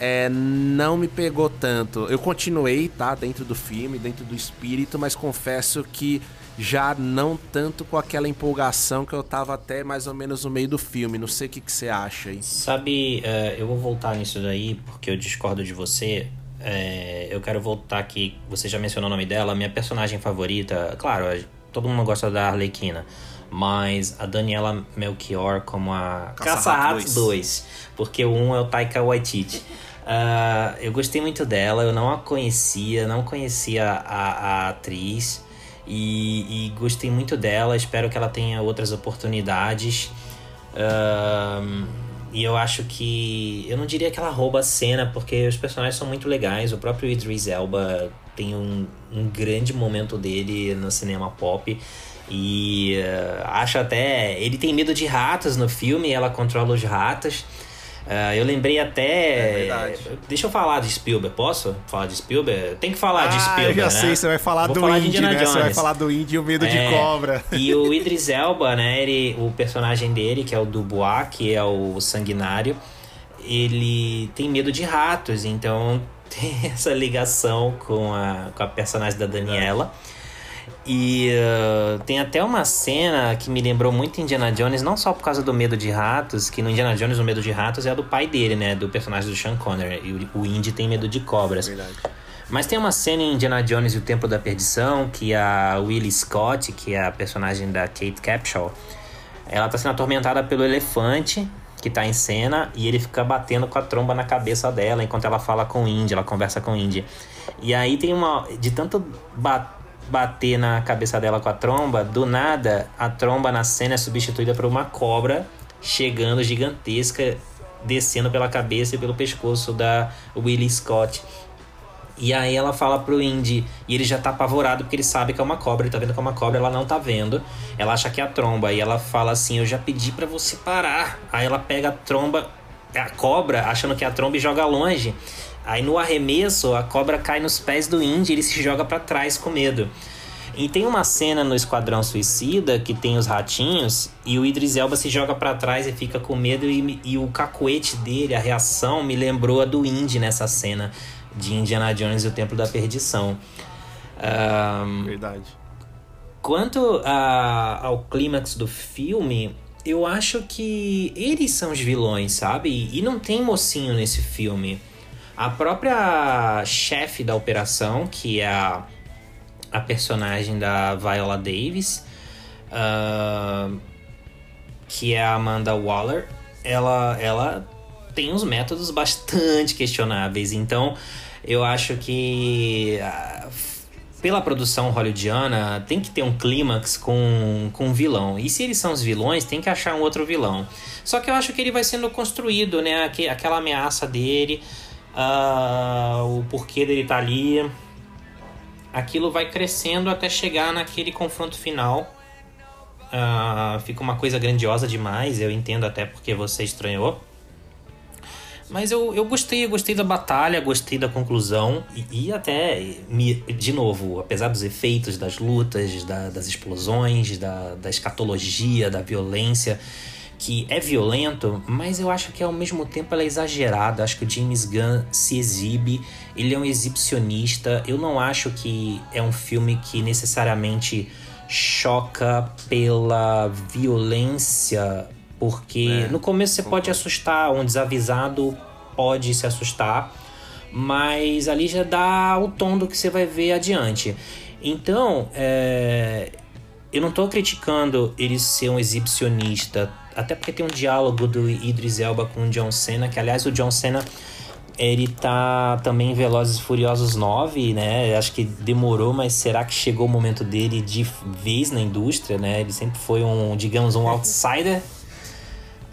É, não me pegou tanto. Eu continuei, tá? Dentro do filme, dentro do espírito, mas confesso que já não tanto com aquela empolgação que eu tava até mais ou menos no meio do filme. Não sei o que, que você acha aí. Sabe, uh, eu vou voltar nisso daí porque eu discordo de você. É, eu quero voltar aqui. Você já mencionou o nome dela. Minha personagem favorita, claro, todo mundo gosta da Arlequina. Mas a Daniela Melchior como a Caça-Ratos 2. Porque o 1 é o Taika Waititi. Uh, eu gostei muito dela, eu não a conhecia, não conhecia a, a atriz. E, e, gostei muito dela, espero que ela tenha outras oportunidades. Um, e eu acho que. Eu não diria que ela rouba a cena, porque os personagens são muito legais. O próprio Idris Elba tem um, um grande momento dele no cinema pop. E uh, acho até. Ele tem medo de ratos no filme, ela controla os ratos. Uh, eu lembrei até. É deixa eu falar de Spielberg, posso falar de Spielberg? Tem que falar ah, de Spielberg. Eu né? já sei, você vai falar Vou do falar Indy, né? Você vai falar do Indy e o medo é, de cobra. E o Idris Elba, né? Ele, o personagem dele, que é o Dubois, que é o sanguinário, ele tem medo de ratos, então tem essa ligação com a, com a personagem da Daniela. É. E uh, tem até uma cena que me lembrou muito Indiana Jones, não só por causa do medo de ratos, que no Indiana Jones o medo de ratos é do pai dele, né? Do personagem do Sean Connery. E o, o Indy tem medo de cobras. Verdade. Mas tem uma cena em Indiana Jones e o Templo da Perdição que a Willie Scott, que é a personagem da Kate Capshaw, ela tá sendo atormentada pelo elefante que tá em cena e ele fica batendo com a tromba na cabeça dela enquanto ela fala com o Indy, ela conversa com o Indy. E aí tem uma. De tanto bater bater na cabeça dela com a tromba, do nada a tromba na cena é substituída por uma cobra chegando gigantesca, descendo pela cabeça e pelo pescoço da Willie Scott. E aí ela fala pro Indy, e ele já tá apavorado porque ele sabe que é uma cobra, ele tá vendo que é uma cobra, ela não tá vendo. Ela acha que é a tromba, e ela fala assim: Eu já pedi para você parar. Aí ela pega a tromba, a cobra, achando que é a tromba e joga longe. Aí no arremesso, a cobra cai nos pés do Indy e ele se joga para trás com medo. E tem uma cena no Esquadrão Suicida que tem os ratinhos e o Idris Elba se joga para trás e fica com medo e, e, o cacuete dele, a reação, me lembrou a do Indy nessa cena de Indiana Jones e o Templo da Perdição. Um, Verdade. Quanto a, ao clímax do filme, eu acho que eles são os vilões, sabe? E não tem mocinho nesse filme. A própria chefe da operação, que é a, a personagem da Viola Davis, uh, que é a Amanda Waller, ela, ela tem uns métodos bastante questionáveis. Então, eu acho que uh, pela produção hollywoodiana tem que ter um clímax com, com um vilão. E se eles são os vilões, tem que achar um outro vilão. Só que eu acho que ele vai sendo construído, né? Aquela ameaça dele, uh, o porquê dele tá ali. Aquilo vai crescendo até chegar naquele confronto final. Uh, fica uma coisa grandiosa demais, eu entendo até porque você estranhou. Mas eu, eu gostei, gostei da batalha, gostei da conclusão e, e até, me, de novo, apesar dos efeitos das lutas, da, das explosões, da, da escatologia, da violência, que é violento, mas eu acho que ao mesmo tempo ela é exagerada. Acho que o James Gunn se exibe, ele é um exibicionista. Eu não acho que é um filme que necessariamente choca pela violência porque é, no começo você pode assustar, um desavisado pode se assustar, mas ali já dá o tom do que você vai ver adiante. Então, é, eu não estou criticando ele ser um exibicionista, até porque tem um diálogo do Idris Elba com o John Cena, que aliás o John Cena ele tá também em Velozes e Furiosos 9, né? Acho que demorou, mas será que chegou o momento dele de vez na indústria, né? Ele sempre foi um, digamos, um outsider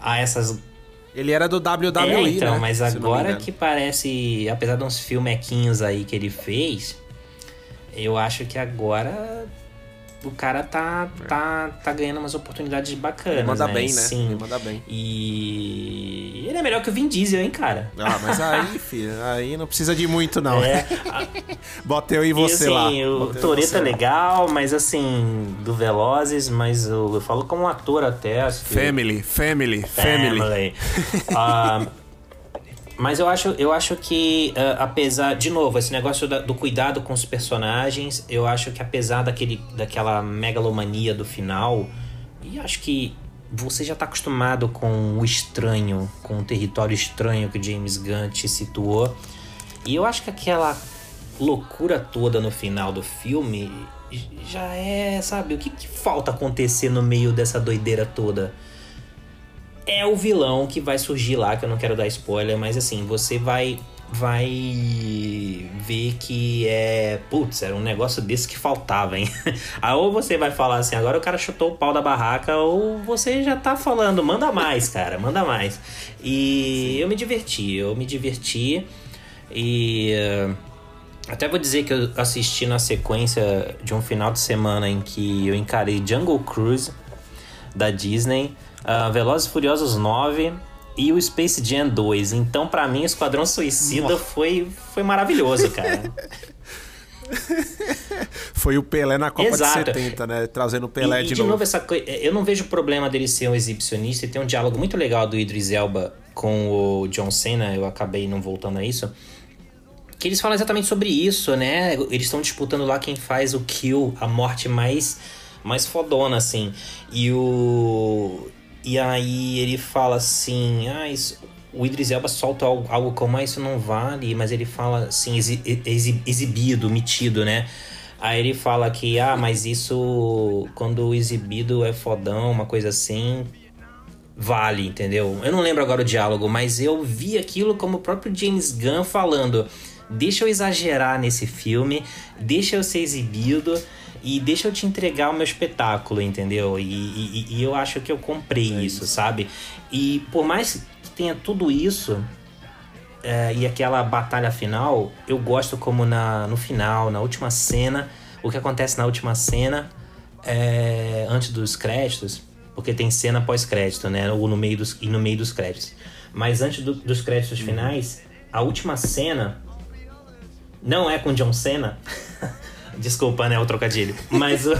a essas. Ele era do WWE, é, então, né? mas agora que parece, apesar de uns filmequinhos aí que ele fez, eu acho que agora o cara tá, tá, tá ganhando umas oportunidades bacanas. Ele manda né? bem, né? Sim. Ele manda bem. E ele é melhor que o Vin Diesel, hein, cara? Ah, mas aí, filho, aí não precisa de muito, não. É. Bota eu e você e, lá. assim, O Toreto é legal, mas assim, do Velozes, mas eu, eu falo como ator até. Family, family, family. family. Ah, mas eu acho, eu acho que, uh, apesar. De novo, esse negócio da, do cuidado com os personagens, eu acho que apesar daquele, daquela megalomania do final, e acho que você já está acostumado com o estranho, com o território estranho que James Gunn te situou. E eu acho que aquela loucura toda no final do filme já é, sabe, o que, que falta acontecer no meio dessa doideira toda? É o vilão que vai surgir lá, que eu não quero dar spoiler, mas assim, você vai vai ver que é, putz, era um negócio desse que faltava, hein? Aí ou você vai falar assim, agora o cara chutou o pau da barraca, ou você já tá falando, manda mais, cara, manda mais. E Sim. eu me diverti, eu me diverti e uh, até vou dizer que eu assisti na sequência de um final de semana em que eu encarei Jungle Cruise da Disney uh, Velozes e Furiosos 9 e o Space Jam 2. Então, para mim, Esquadrão Suicida foi, foi maravilhoso, cara. foi o Pelé na Copa Exato. de 70, né? Trazendo o Pelé e, de, e de novo. novo essa eu não vejo problema dele ser um exibicionista e tem um diálogo muito legal do Idris Elba com o John Cena, eu acabei não voltando a isso. Que eles falam exatamente sobre isso, né? Eles estão disputando lá quem faz o kill, a morte mais mais fodona assim. E o e aí ele fala assim, ah, isso, o Idris Elba solta algo, algo como, ah, isso não vale, mas ele fala assim, exi, exi, exibido, metido, né? Aí ele fala que, ah, mas isso, quando exibido é fodão, uma coisa assim, vale, entendeu? Eu não lembro agora o diálogo, mas eu vi aquilo como o próprio James Gunn falando, deixa eu exagerar nesse filme, deixa eu ser exibido e deixa eu te entregar o meu espetáculo, entendeu? E, e, e eu acho que eu comprei é isso, isso, sabe? E por mais que tenha tudo isso é, e aquela batalha final, eu gosto como na, no final, na última cena, o que acontece na última cena, é, antes dos créditos, porque tem cena pós-crédito, né? Ou no meio dos, e no meio dos créditos. Mas antes do, dos créditos finais, a última cena não é com John Cena. Desculpa, né, o trocadilho. Mas o.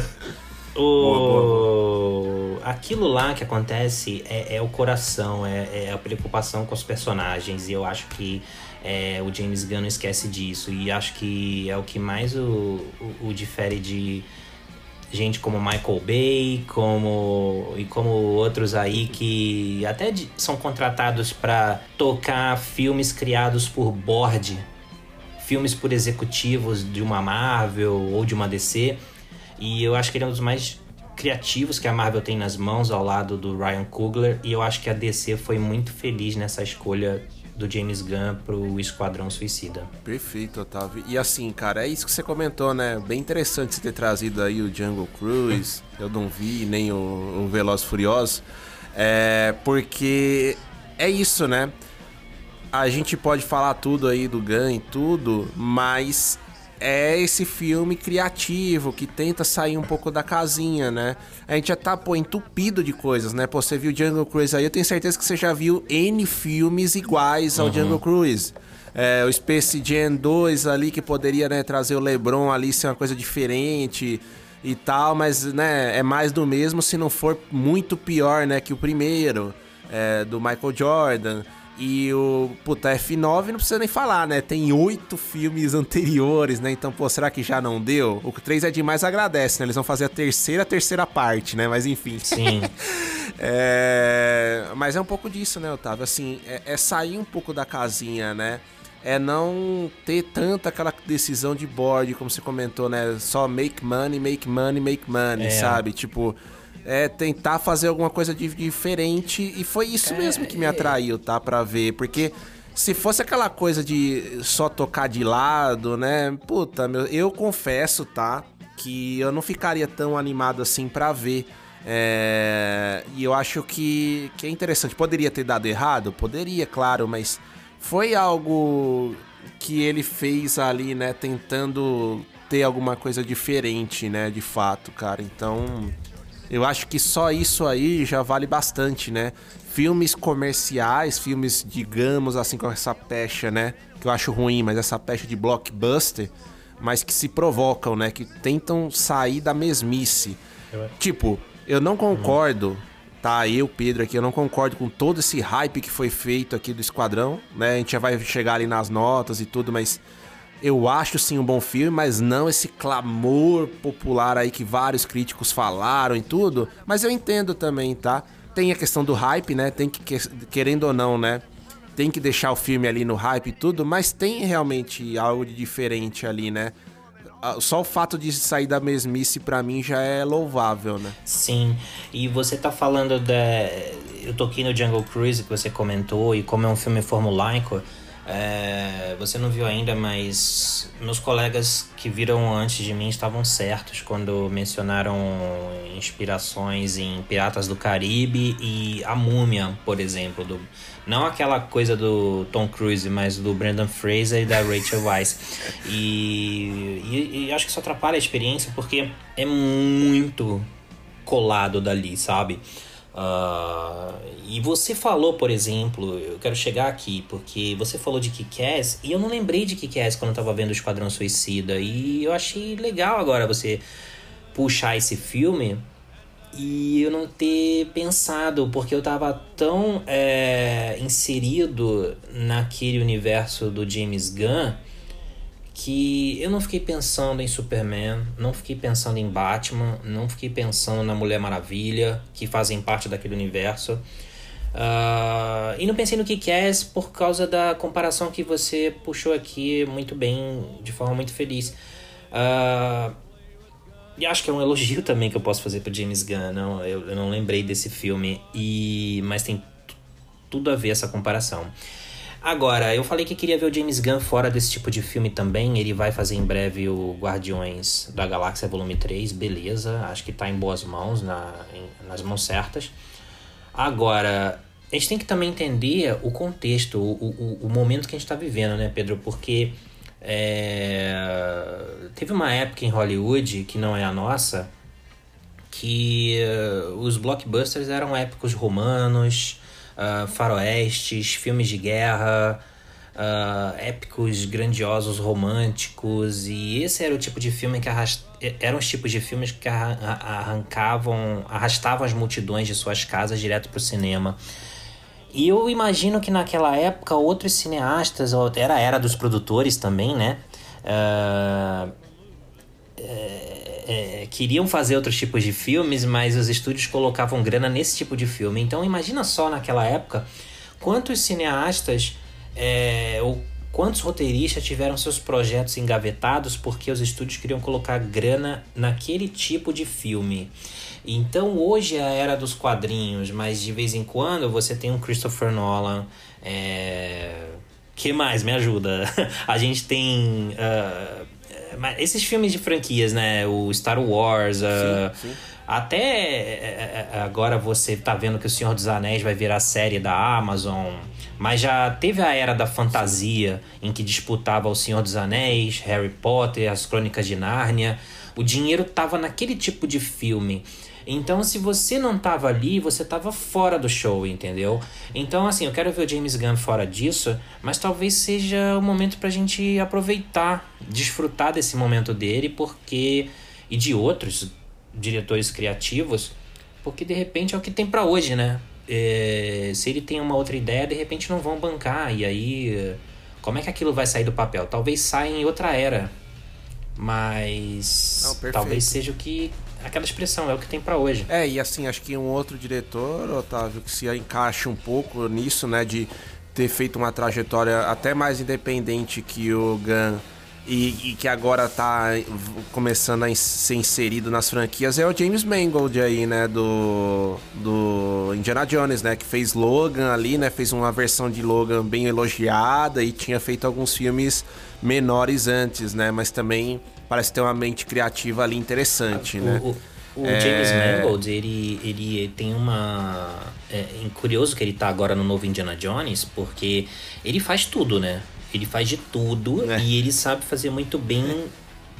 o boa, boa. Aquilo lá que acontece é, é o coração, é, é, a preocupação com os personagens. E eu acho que é, o James Gunn não esquece disso. E acho que é o que mais o, o, o difere de. Gente como Michael Bay, como e como outros aí que até de, são contratados para tocar filmes criados por board, filmes por executivos de uma Marvel ou de uma DC. E eu acho que ele é um dos mais criativos que a Marvel tem nas mãos ao lado do Ryan Coogler e eu acho que a DC foi muito feliz nessa escolha do James Gunn pro Esquadrão Suicida. Perfeito, Otávio. E assim, cara, é isso que você comentou, né? Bem interessante você ter trazido aí o Jungle Cruise. Eu não vi nem o, o Veloz Furioso. É, porque é isso, né? A gente pode falar tudo aí do Gunn e tudo, mas é esse filme criativo que tenta sair um pouco da casinha, né? A gente já tá, pô, entupido de coisas, né? Pô, você viu Jungle Cruise aí, eu tenho certeza que você já viu N filmes iguais ao uhum. Jungle Cruise. É, o Space Jam 2 ali, que poderia né, trazer o LeBron ali, ser uma coisa diferente e tal, mas né, é mais do mesmo se não for muito pior, né, que o primeiro, é, do Michael Jordan. E o puta, F9 não precisa nem falar, né? Tem oito filmes anteriores, né? Então, pô, será que já não deu? O 3 é demais agradece, né? Eles vão fazer a terceira, a terceira parte, né? Mas enfim. Sim. é... Mas é um pouco disso, né, Otávio? Assim, é, é sair um pouco da casinha, né? é não ter tanta aquela decisão de board, como você comentou, né? Só make money, make money, make money, é. sabe? Tipo, é, tentar fazer alguma coisa de, diferente. E foi isso é, mesmo que me atraiu, tá? Pra ver. Porque se fosse aquela coisa de só tocar de lado, né? Puta, meu, eu confesso, tá? Que eu não ficaria tão animado assim pra ver. É, e eu acho que, que é interessante. Poderia ter dado errado? Poderia, claro, mas foi algo que ele fez ali, né? Tentando ter alguma coisa diferente, né? De fato, cara. Então, eu acho que só isso aí já vale bastante, né? Filmes comerciais, filmes, digamos assim, com essa pecha, né? Que eu acho ruim, mas essa pecha de blockbuster, mas que se provocam, né? Que tentam sair da mesmice. Eu... Tipo, eu não concordo, tá? Eu, Pedro, aqui, eu não concordo com todo esse hype que foi feito aqui do Esquadrão, né? A gente já vai chegar ali nas notas e tudo, mas eu acho sim um bom filme, mas não esse clamor popular aí que vários críticos falaram e tudo. Mas eu entendo também, tá? Tem a questão do hype, né? Tem que, querendo ou não, né? Tem que deixar o filme ali no hype e tudo, mas tem realmente algo de diferente ali, né? Ah, só o fato de sair da mesmice para mim já é louvável, né? Sim. E você tá falando da eu toquei no Jungle Cruise que você comentou e como é um filme formulaico, é, você não viu ainda, mas meus colegas que viram antes de mim estavam certos quando mencionaram inspirações em Piratas do Caribe e A Múmia, por exemplo. Do, não aquela coisa do Tom Cruise, mas do Brandon Fraser e da Rachel Weisz. E, e, e acho que isso atrapalha a experiência porque é muito colado dali, sabe? Uh, e você falou, por exemplo, eu quero chegar aqui, porque você falou de Kick-Ass, e eu não lembrei de Kick-Ass quando eu tava vendo o Esquadrão Suicida, e eu achei legal agora você puxar esse filme e eu não ter pensado, porque eu tava tão é, inserido naquele universo do James Gunn que eu não fiquei pensando em Superman, não fiquei pensando em Batman, não fiquei pensando na Mulher Maravilha, que fazem parte daquele universo. Uh, e não pensei no que é por causa da comparação que você puxou aqui muito bem, de forma muito feliz. Uh, e acho que é um elogio também que eu posso fazer para James Gunn. Não, eu, eu não lembrei desse filme, e mas tem tudo a ver essa comparação. Agora, eu falei que queria ver o James Gunn fora desse tipo de filme também. Ele vai fazer em breve o Guardiões da Galáxia Volume 3, beleza. Acho que tá em boas mãos, na, em, nas mãos certas. Agora, a gente tem que também entender o contexto, o, o, o momento que a gente está vivendo, né, Pedro? Porque é, teve uma época em Hollywood, que não é a nossa, que uh, os blockbusters eram épicos romanos uh, faroestes, filmes de guerra, uh, épicos grandiosos, românticos. E esse era o tipo de filme que arrast... eram os tipos de filmes que arrancavam, arrastavam as multidões de suas casas direto para o cinema. E eu imagino que naquela época outros cineastas, era a era dos produtores também, né? Uh, é, queriam fazer outros tipos de filmes, mas os estúdios colocavam grana nesse tipo de filme. Então imagina só naquela época quantos cineastas é, ou quantos roteiristas tiveram seus projetos engavetados porque os estúdios queriam colocar grana naquele tipo de filme. Então hoje é a era dos quadrinhos, mas de vez em quando você tem um Christopher Nolan. É... que mais? Me ajuda. a gente tem. Uh, esses filmes de franquias, né? O Star Wars. Uh, sim, sim. Até é, é, agora você tá vendo que o Senhor dos Anéis vai virar série da Amazon. Mas já teve a era da fantasia em que disputava o Senhor dos Anéis, Harry Potter, as Crônicas de Nárnia. O dinheiro tava naquele tipo de filme. Então, se você não tava ali, você tava fora do show, entendeu? Então, assim, eu quero ver o James Gunn fora disso, mas talvez seja o momento pra gente aproveitar, desfrutar desse momento dele, porque. e de outros diretores criativos, porque de repente é o que tem para hoje, né? É, se ele tem uma outra ideia, de repente não vão bancar, e aí. Como é que aquilo vai sair do papel? Talvez saia em outra era. Mas. Não, talvez seja o que aquela expressão, é o que tem para hoje. É, e assim, acho que um outro diretor, Otávio, que se encaixa um pouco nisso, né, de ter feito uma trajetória até mais independente que o Gun e, e, que agora tá começando a ser inserido nas franquias é o James Mangold aí, né, do, do Indiana Jones, né, que fez Logan ali, né, fez uma versão de Logan bem elogiada e tinha feito alguns filmes menores antes, né, mas também parece ter uma mente criativa ali interessante, o, né. O, o é... James Mangold, ele, ele tem uma... É, é curioso que ele tá agora no novo Indiana Jones, porque ele faz tudo, né? Ele faz de tudo é. e ele sabe fazer muito bem,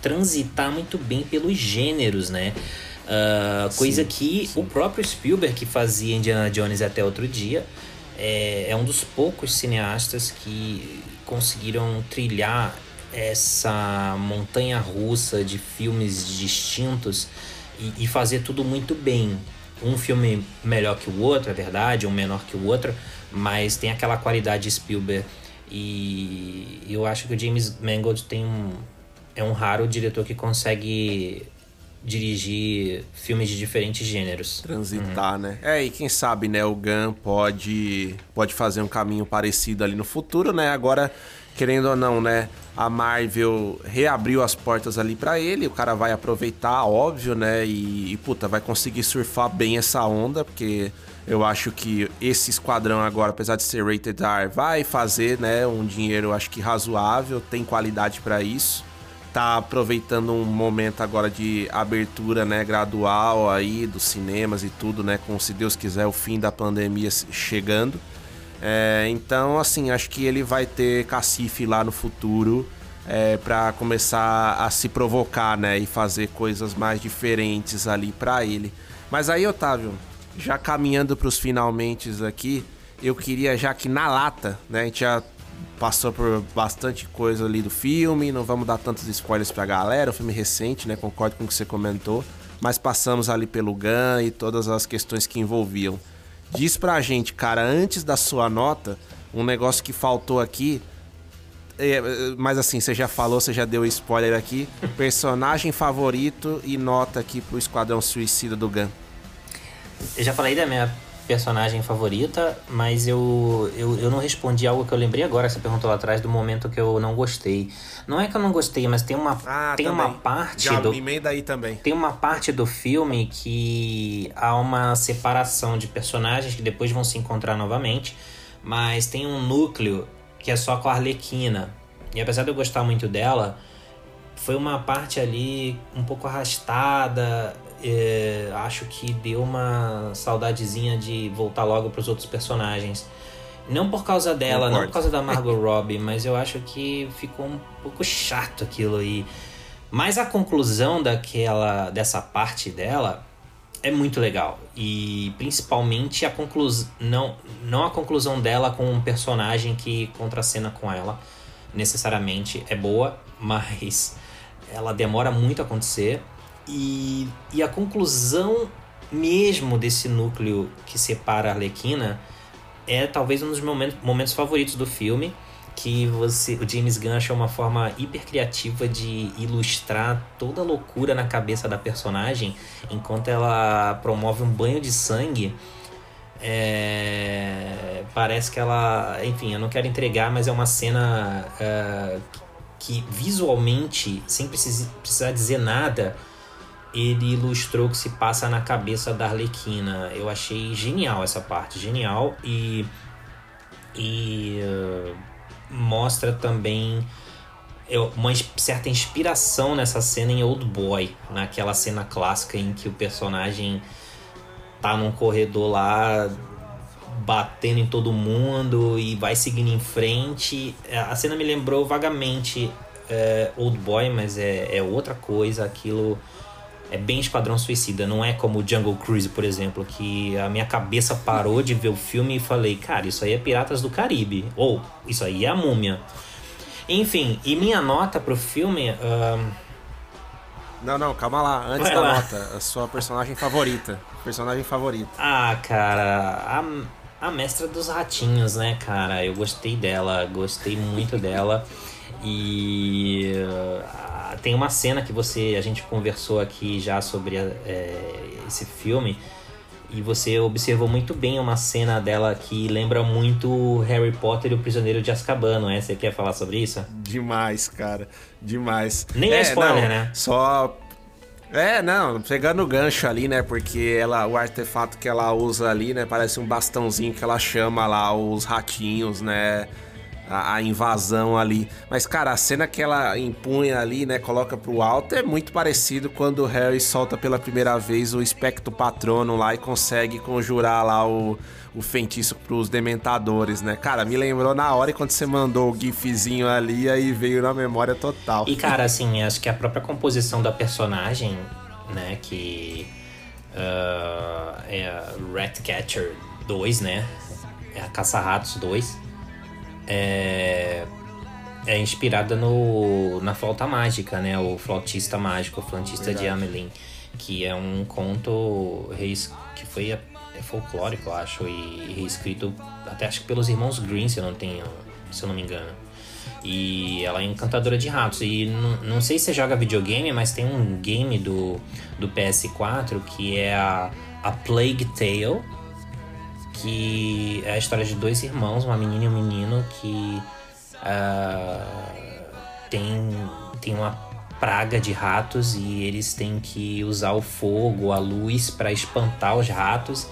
transitar muito bem pelos gêneros, né? Uh, coisa sim, que sim. o próprio Spielberg, que fazia Indiana Jones até outro dia, é, é um dos poucos cineastas que conseguiram trilhar essa montanha russa de filmes distintos e, e, fazer tudo muito bem. Um filme melhor que o outro, é verdade, um menor que o outro, mas tem aquela qualidade Spielberg. E eu acho que o James Mangold tem um, é um raro diretor que consegue dirigir filmes de diferentes gêneros. Transitar, uhum. né? É, e quem sabe, né, o Gun pode pode fazer um caminho parecido ali no futuro, né? Agora querendo ou não, né? A Marvel reabriu as portas ali para ele, o cara vai aproveitar, óbvio, né? E, e, puta, vai conseguir surfar bem essa onda, porque eu acho que esse esquadrão agora, apesar de ser rated R, vai fazer, né, um dinheiro, acho que razoável, tem qualidade para isso. Tá aproveitando um momento agora de abertura, né, gradual aí dos cinemas e tudo, né, com se Deus quiser o fim da pandemia chegando. É, então, assim, acho que ele vai ter cacife lá no futuro é, para começar a se provocar, né? E fazer coisas mais diferentes ali para ele. Mas aí, Otávio, já caminhando para os finalmente aqui, eu queria já que na lata, né? A gente já passou por bastante coisa ali do filme, não vamos dar tantos spoilers pra galera, o filme recente, né? Concordo com o que você comentou, mas passamos ali pelo GAN e todas as questões que envolviam. Diz pra gente, cara, antes da sua nota, um negócio que faltou aqui. É, mas assim, você já falou, você já deu spoiler aqui. Personagem favorito e nota aqui pro Esquadrão Suicida do Gun. Eu já falei da minha personagem favorita, mas eu, eu, eu não respondi algo que eu lembrei agora, você perguntou lá atrás, do momento que eu não gostei. Não é que eu não gostei, mas tem uma, ah, tem uma parte Já, do... emenda aí também. Tem uma parte do filme que há uma separação de personagens que depois vão se encontrar novamente, mas tem um núcleo que é só com a Arlequina. E apesar de eu gostar muito dela, foi uma parte ali um pouco arrastada. É, acho que deu uma saudadezinha de voltar logo para os outros personagens. Não por causa dela, Concordo. não por causa da Margot Robbie, mas eu acho que ficou um pouco chato aquilo aí. Mas a conclusão daquela dessa parte dela é muito legal e principalmente a conclusão não não a conclusão dela com um personagem que contracena com ela necessariamente é boa, mas ela demora muito a acontecer e, e a conclusão mesmo desse núcleo que separa a Arlequina é talvez um dos momentos, momentos favoritos do filme, que você, o James Gunn achou uma forma hiper criativa de ilustrar toda a loucura na cabeça da personagem enquanto ela promove um banho de sangue. É, parece que ela, enfim, eu não quero entregar, mas é uma cena uh, que visualmente, sem precisar dizer nada, ele ilustrou o que se passa na cabeça da Arlequina. Eu achei genial essa parte, genial e e uh, mostra também uma certa inspiração nessa cena em Old Boy, naquela cena clássica em que o personagem tá num corredor lá batendo em todo mundo e vai seguindo em frente. A cena me lembrou vagamente é, Old Boy, mas é, é outra coisa. Aquilo é bem Esquadrão Suicida, não é como Jungle Cruise, por exemplo, que a minha cabeça parou de ver o filme e falei, cara, isso aí é Piratas do Caribe, ou isso aí é a Múmia. Enfim, e minha nota pro filme. Uh... Não, não, calma lá. Antes Vai da lá. nota, a sua personagem favorita. Personagem favorita. Ah, cara, a, a mestra dos ratinhos, né, cara? Eu gostei dela, gostei muito dela. E uh, tem uma cena que você a gente conversou aqui já sobre é, esse filme e você observou muito bem uma cena dela que lembra muito Harry Potter e o Prisioneiro de Azkaban, não é? Você quer falar sobre isso? Demais, cara. Demais. Nem é, é spoiler, não, né? Só é, não, pegando o gancho ali, né? Porque ela, o artefato que ela usa ali, né? Parece um bastãozinho que ela chama lá os ratinhos, né? A, a, invasão ali. Mas, cara, a cena que ela empunha ali, né, coloca pro alto, é muito parecido quando o Harry solta pela primeira vez o espectro patrono lá e consegue conjurar lá o, o feitiço pros dementadores, né? Cara, me lembrou na hora quando você mandou o gifzinho ali, aí veio na memória total. E, cara, assim, acho que a própria composição da personagem, né, que... Uh, é Ratcatcher 2, né? É a Caça-Ratos 2 é, é inspirada no, na flauta mágica, né? O flautista mágico, o flautista Verdade. de Amelin, que é um conto que foi é folclórico, eu acho, e reescrito até acho que pelos irmãos Green, se eu não tenho, se eu não me engano. E ela é encantadora de ratos. E não sei se você joga videogame, mas tem um game do, do PS4 que é a, a Plague Tale que é a história de dois irmãos, uma menina e um menino, que uh, tem, tem uma praga de ratos e eles têm que usar o fogo, a luz para espantar os ratos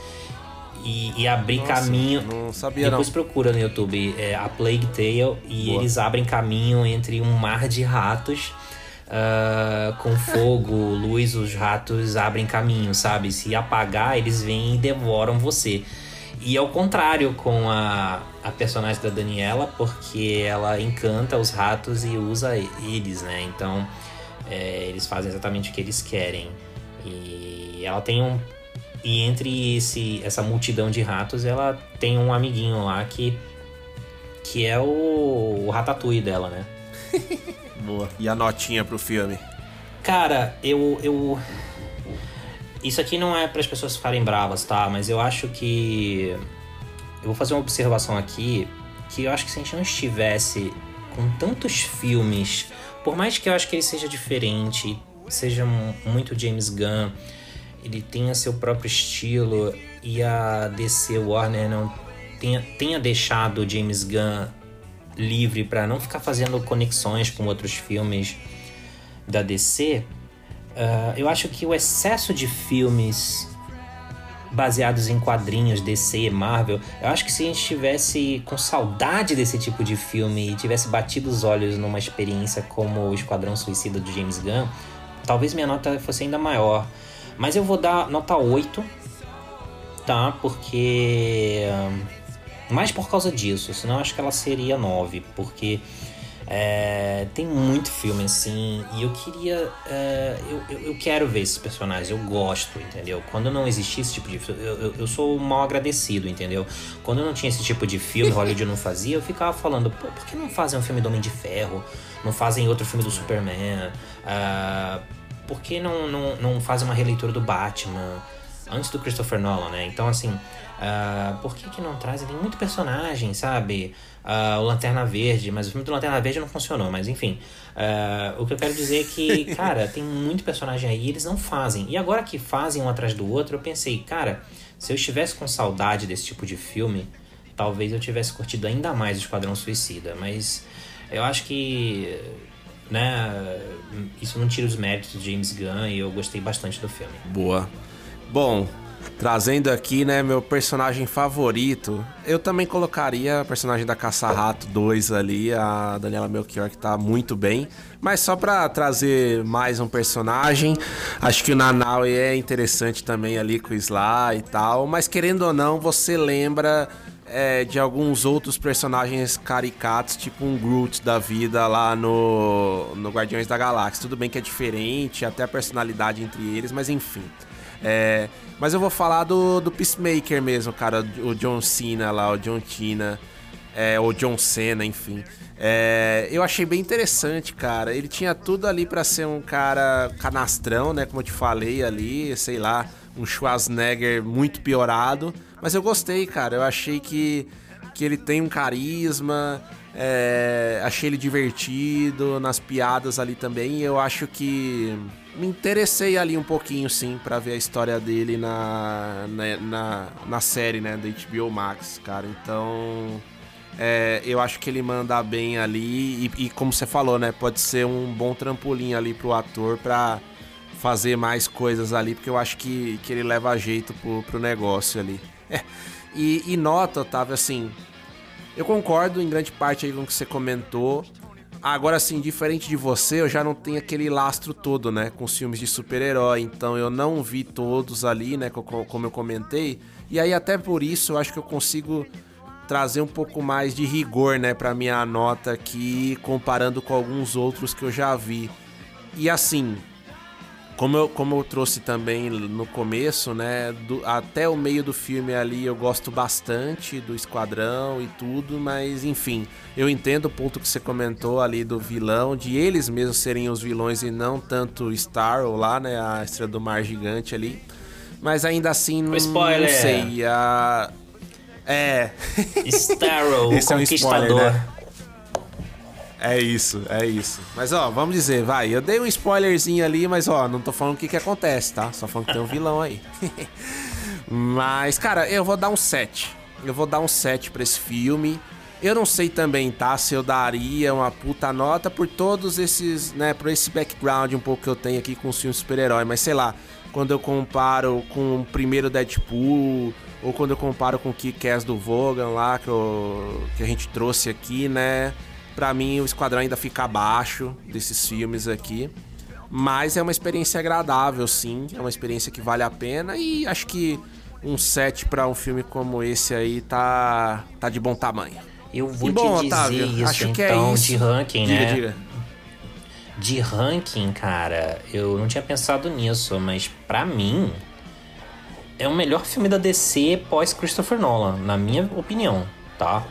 e, e abrir Nossa, caminho. Não sabia Depois não. procura no YouTube é, a Plague Tale e Boa. eles abrem caminho entre um mar de ratos. Uh, com fogo, luz, os ratos abrem caminho, sabe? Se apagar, eles vêm e devoram você. E ao contrário com a, a personagem da Daniela, porque ela encanta os ratos e usa eles, né? Então é, eles fazem exatamente o que eles querem. E ela tem um. E entre esse, essa multidão de ratos, ela tem um amiguinho lá que. que é o, o ratatouille dela, né? Boa. E a notinha pro filme? Cara, eu. eu isso aqui não é para as pessoas ficarem bravas, tá? Mas eu acho que. Eu vou fazer uma observação aqui que eu acho que se a gente não estivesse com tantos filmes, por mais que eu acho que ele seja diferente, seja muito James Gunn, ele tenha seu próprio estilo e a DC Warner não tenha, tenha deixado James Gunn livre para não ficar fazendo conexões com outros filmes da DC, Uh, eu acho que o excesso de filmes baseados em quadrinhos, DC e Marvel, eu acho que se a gente tivesse com saudade desse tipo de filme e tivesse batido os olhos numa experiência como o Esquadrão Suicida do James Gunn, talvez minha nota fosse ainda maior. Mas eu vou dar nota 8, tá? Porque. Mais por causa disso, senão acho que ela seria 9, porque é, tem muito filme assim, e eu queria. É, eu, eu, eu, quero ver esses personagens, eu gosto, entendeu? Quando não existia esse tipo de filme, eu, eu, eu, sou mal agradecido, entendeu? Quando não tinha esse tipo de filme, Hollywood não fazia, eu ficava falando, pô, por que não fazem um filme do Homem de Ferro? Não fazem outro filme do Superman? Uh, por que não, não, não fazem uma releitura do Batman? Antes do Christopher Nolan, né? Então, assim, Uh, por que, que não trazem? Tem muito personagem, sabe? Uh, o Lanterna Verde, mas o filme do Lanterna Verde não funcionou, mas enfim. Uh, o que eu quero dizer é que, cara, tem muito personagem aí e eles não fazem. E agora que fazem um atrás do outro, eu pensei, cara, se eu estivesse com saudade desse tipo de filme, talvez eu tivesse curtido ainda mais o Esquadrão Suicida. Mas eu acho que né, isso não tira os méritos de James Gunn e eu gostei bastante do filme. Boa. Bom, trazendo aqui, né, meu personagem favorito, eu também colocaria a personagem da Caça-Rato 2 ali, a Daniela Melchior, que tá muito bem. Mas só pra trazer mais um personagem, acho que o Nanaue é interessante também ali com o Sly e tal. Mas querendo ou não, você lembra é, de alguns outros personagens caricatos, tipo um Groot da vida lá no, no Guardiões da Galáxia. Tudo bem que é diferente, até a personalidade entre eles, mas enfim. É, mas eu vou falar do, do Peacemaker mesmo, cara. O John Cena lá, o John Cena. É, ou John Cena, enfim. É, eu achei bem interessante, cara. Ele tinha tudo ali para ser um cara canastrão, né? Como eu te falei ali, sei lá, um Schwarzenegger muito piorado. Mas eu gostei, cara. Eu achei que, que ele tem um carisma. É, achei ele divertido nas piadas ali também. Eu acho que me interessei ali um pouquinho, sim, para ver a história dele na, na, na, na, série, né, da HBO Max, cara. Então, é, eu acho que ele manda bem ali. E, e, como você falou, né, pode ser um bom trampolim ali pro ator pra fazer mais coisas ali, porque eu acho que, que ele leva jeito pro, pro negócio ali. É. E, e nota, Otávio, assim, eu concordo em grande parte aí com o que você comentou. Agora, assim, diferente de você, eu já não tenho aquele lastro todo, né? Com os filmes de super-herói. Então eu não vi todos ali, né? Como eu comentei. E aí, até por isso, eu acho que eu consigo trazer um pouco mais de rigor, né? Pra minha nota aqui, comparando com alguns outros que eu já vi. E assim, como eu, como eu trouxe também no começo, né? Do, até o meio do filme ali eu gosto bastante do esquadrão e tudo, mas enfim, eu entendo o ponto que você comentou ali do vilão, de eles mesmos serem os vilões e não tanto Starro lá, né? A estrela do mar gigante ali. Mas ainda assim, não, spoiler. não sei. A... É. Starro, o Esse conquistador. É um spoiler, né? É isso, é isso. Mas ó, vamos dizer, vai. Eu dei um spoilerzinho ali, mas ó, não tô falando o que que acontece, tá? Só falando que tem um vilão aí. mas, cara, eu vou dar um 7. Eu vou dar um 7 pra esse filme. Eu não sei também, tá? Se eu daria uma puta nota por todos esses, né? Por esse background um pouco que eu tenho aqui com os filmes super-herói. Mas sei lá, quando eu comparo com o primeiro Deadpool, ou quando eu comparo com o Kick-Ass do Vogan lá, que, eu, que a gente trouxe aqui, né? Para mim, o Esquadrão ainda fica abaixo desses filmes aqui. Mas é uma experiência agradável, sim. É uma experiência que vale a pena. E acho que um set para um filme como esse aí tá, tá de bom tamanho. Eu vou e bom, te dizer Otávio, isso, acho então, que é então, isso. de ranking, diga, né? Diga. De ranking, cara, eu não tinha pensado nisso, mas para mim é o melhor filme da DC pós Christopher Nolan, na minha opinião, tá?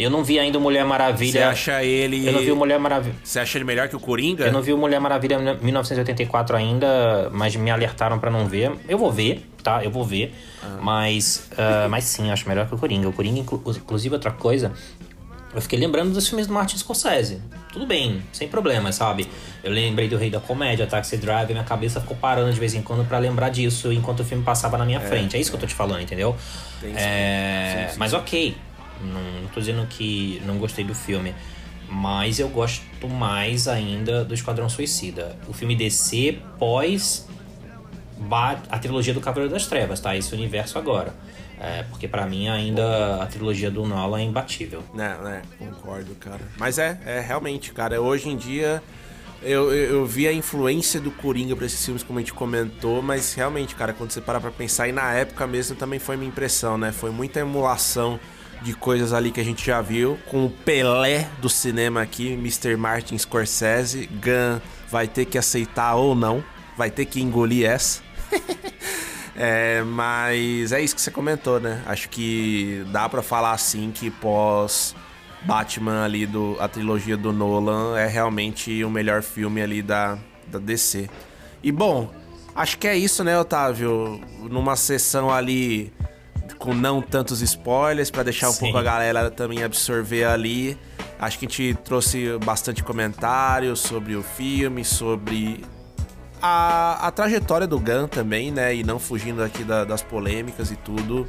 Eu não vi ainda o Mulher Maravilha. Você acha ele. Eu não vi o Mulher Maravilha. Você acha ele melhor que o Coringa? Eu não vi o Mulher Maravilha 1984 ainda, mas me alertaram para não ver. Eu vou ver, tá? Eu vou ver. Ah. Mas, uh, mas sim, acho melhor que o Coringa. O Coringa, inclusive, outra coisa. Eu fiquei lembrando dos filmes do Martin Scorsese. Tudo bem, sem problema, sabe? Eu lembrei do Rei da Comédia, Taxi Driver, minha cabeça ficou parando de vez em quando para lembrar disso enquanto o filme passava na minha é, frente. É isso é. que eu tô te falando, entendeu? É... Sim, sim, mas ok, não, não tô dizendo que não gostei do filme. Mas eu gosto mais ainda do Esquadrão Suicida. O filme DC pós a trilogia do Cavaleiro das Trevas, tá? Esse universo agora. É, porque para mim ainda a trilogia do Nolan é imbatível. Né, né, concordo, cara. Mas é, é realmente, cara. Hoje em dia eu, eu, eu, vi a influência do Coringa pra esses filmes, como a gente comentou, mas realmente, cara, quando você parar pra pensar, e na época mesmo também foi minha impressão, né? Foi muita emulação de coisas ali que a gente já viu, com o Pelé do cinema aqui, Mr. Martin Scorsese. Gun vai ter que aceitar ou não, vai ter que engolir essa. é, mas é isso que você comentou, né? Acho que dá para falar assim que pós Batman ali do a trilogia do Nolan é realmente o melhor filme ali da, da DC. E bom, acho que é isso, né, Otávio? Numa sessão ali com não tantos spoilers, para deixar um Sim. pouco a galera também absorver ali. Acho que a gente trouxe bastante comentários sobre o filme, sobre a, a trajetória do Gun também, né? E não fugindo aqui da- das polêmicas e tudo.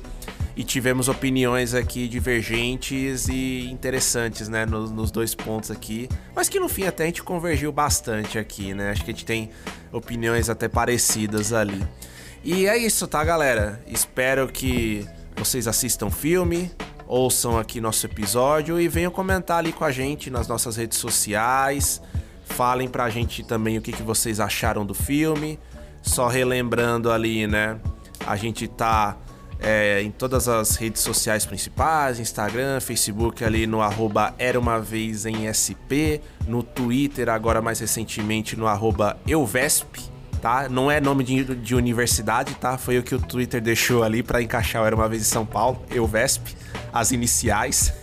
E tivemos opiniões aqui divergentes e interessantes, né? Nos, nos dois pontos aqui. Mas que no fim até a gente convergiu bastante aqui, né? Acho que a gente tem opiniões até parecidas ali. E é isso, tá, galera? Espero que vocês assistam filme, ouçam aqui nosso episódio e venham comentar ali com a gente nas nossas redes sociais. Falem pra gente também o que, que vocês acharam do filme. Só relembrando ali, né? A gente tá é, em todas as redes sociais principais, Instagram, Facebook ali no arroba Era Uma Vez em SP, no Twitter agora mais recentemente no arroba Euvesp, tá? Não é nome de, de universidade, tá? Foi o que o Twitter deixou ali pra encaixar Era Uma Vez em São Paulo, Euvesp, as iniciais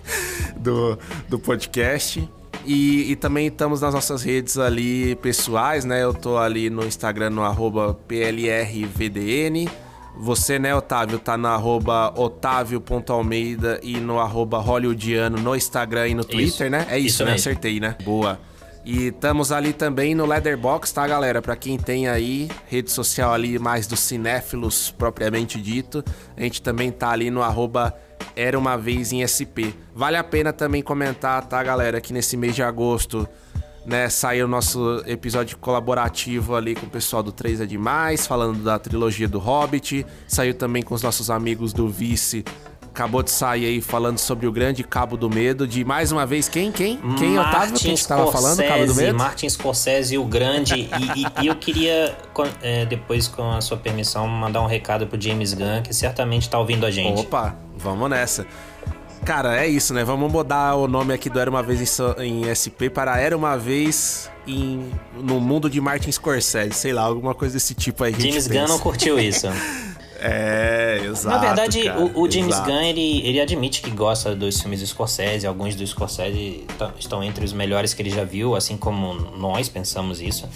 do, do podcast. E, e também estamos nas nossas redes ali pessoais, né? Eu tô ali no Instagram no arroba PLRVDN. Você, né, Otávio, tá no arroba otávio.almeida e no arroba hollywoodiano no Instagram e no Twitter, né? É isso, Isso né? Acertei, né? Boa. E estamos ali também no Leatherbox, tá, galera? Pra quem tem aí rede social ali mais dos cinéfilos propriamente dito, a gente também tá ali no arroba Era Uma Vez em SP. Vale a pena também comentar, tá, galera, que nesse mês de agosto, né, saiu o nosso episódio colaborativo ali com o pessoal do 3 é Demais, falando da trilogia do Hobbit. Saiu também com os nossos amigos do Vice. Acabou de sair aí falando sobre o grande Cabo do Medo. De mais uma vez, quem? Quem? Quem, Otávio? Quem a gente tava falando? Cabo do Medo? Martin Scorsese, o grande. e, e- e eu queria, é, depois, com a sua permissão, mandar um recado pro James Gunn, que certamente tá ouvindo a gente. Opa, vamos nessa. Cara, é isso, né? Vamos mudar o nome aqui do Era Uma Vez em, em SP para Era Uma Vez em, no mundo de Martin Scorsese. Sei lá, alguma coisa desse tipo aí. James Gunn não curtiu isso. É, exato. Na verdade, cara, o, o James exato. Gunn, ele, ele admite que gosta dos filmes do Scorsese. Alguns dos Scorsese tá- estão entre os melhores que ele já viu, assim como nós pensamos isso.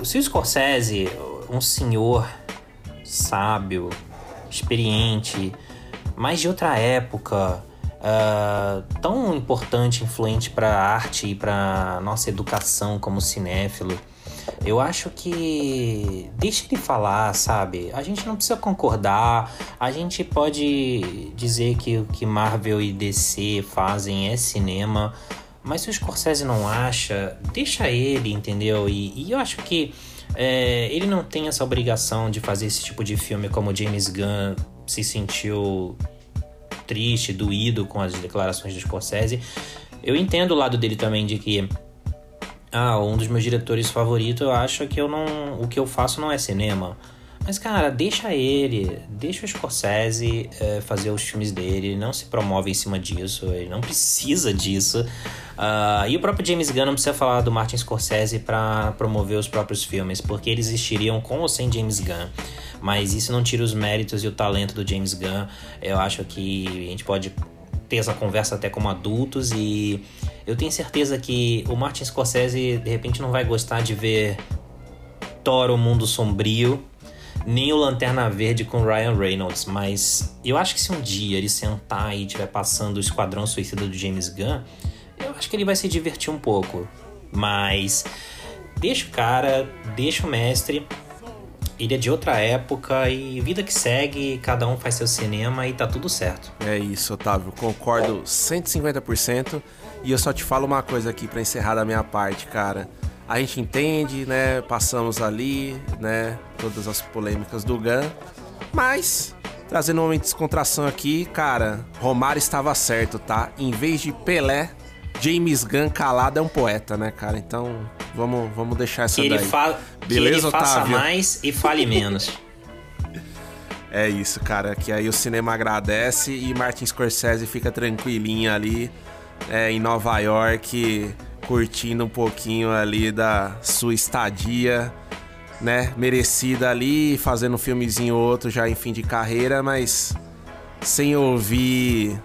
O- se o Scorsese, um senhor sábio, experiente, mas de outra época, é, tão importante, influente para a arte e para nossa educação como cinéfilo, eu acho que deixa ele falar, sabe? A gente não precisa concordar, a gente pode dizer que o que Marvel e DC fazem é cinema, mas se o Scorsese não acha, deixa ele, entendeu? E, e eu acho que é, ele não tem essa obrigação de fazer esse tipo de filme como James Gunn se sentiu triste, doído com as declarações do Scorsese. Eu entendo o lado dele também de que ah, um dos meus diretores favoritos, eu acho que eu não, o que eu faço não é cinema. Mas, cara, deixa ele, deixa o Scorsese eh, fazer os filmes dele, ele não se promove em cima disso, ele não precisa disso. Ah, e o próprio James Gunn não precisa falar do Martin Scorsese para promover os próprios filmes, porque eles existiriam com ou sem James Gunn. Mas isso não tira os méritos e o talento do James Gunn. Eu acho que a gente pode ter essa conversa até como adultos e eu tenho certeza que o Martin Scorsese de repente não vai gostar de ver Thor o Mundo Sombrio nem o Lanterna Verde com Ryan Reynolds, mas eu acho que se um dia ele sentar e estiver passando o Esquadrão Suicida do James Gunn, eu acho que ele vai se divertir um pouco. Mas deixa o cara, deixa o mestre. Ele é de outra época e vida que segue, cada um faz seu cinema e tá tudo certo. É isso, Otávio. Concordo 150%. E eu só te falo uma coisa aqui pra encerrar da minha parte, cara. A gente entende, né? Passamos ali, né? Todas as polêmicas do Gun. Mas, trazendo um momento de descontração aqui, cara, Romário estava certo, tá? Em vez de Pelé, James Gunn calado é um poeta, né, cara? Então, vamos, vamos deixar essa Que ele, daí. fa que Beleza, ele faça Otávio? mais e fale menos. É isso, cara. Que aí o cinema agradece e Martin Scorsese fica tranquilinho ali é, em Nova York, curtindo um pouquinho ali da sua estadia, né? Merecida ali, fazendo um filmezinho ou outro já em fim de carreira, mas sem ouvir,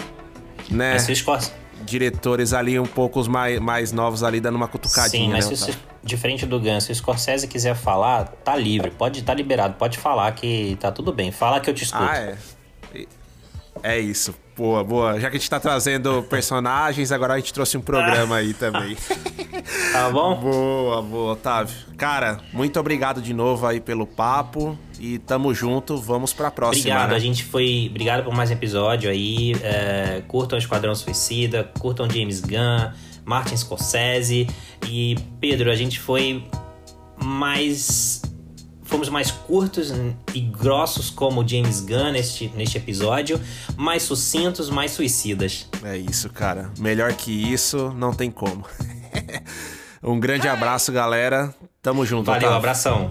né? Mas se o, Scor- diretores ali um pouco mais, mais novos ali dando uma cutucadinha, Sim, mas né? se diferente do Gun, se o Scorsese quiser falar, tá livre, pode tá liberado, pode falar que tá tudo bem. Fala que eu te escuto. Ah, é. É isso. Boa, boa. Já que a gente tá trazendo personagens, agora a gente trouxe um programa aí também. Tá bom? Boa, boa, Otávio. Cara, muito obrigado de novo aí pelo papo e tamo junto. Vamos pra próxima. Obrigado, né? a gente foi. Obrigado por mais um episódio aí. É, curtam Esquadrão Suicida, curtam James Gunn, Martin Scorsese. E Pedro, a gente foi mais. Fomos mais curtos e grossos como James Gunn neste, neste episódio, mais sucintos, mais suicidas. É isso, cara. Melhor que isso, não tem como. um grande abraço, galera. Tamo junto, Valeu, Otávio. abração.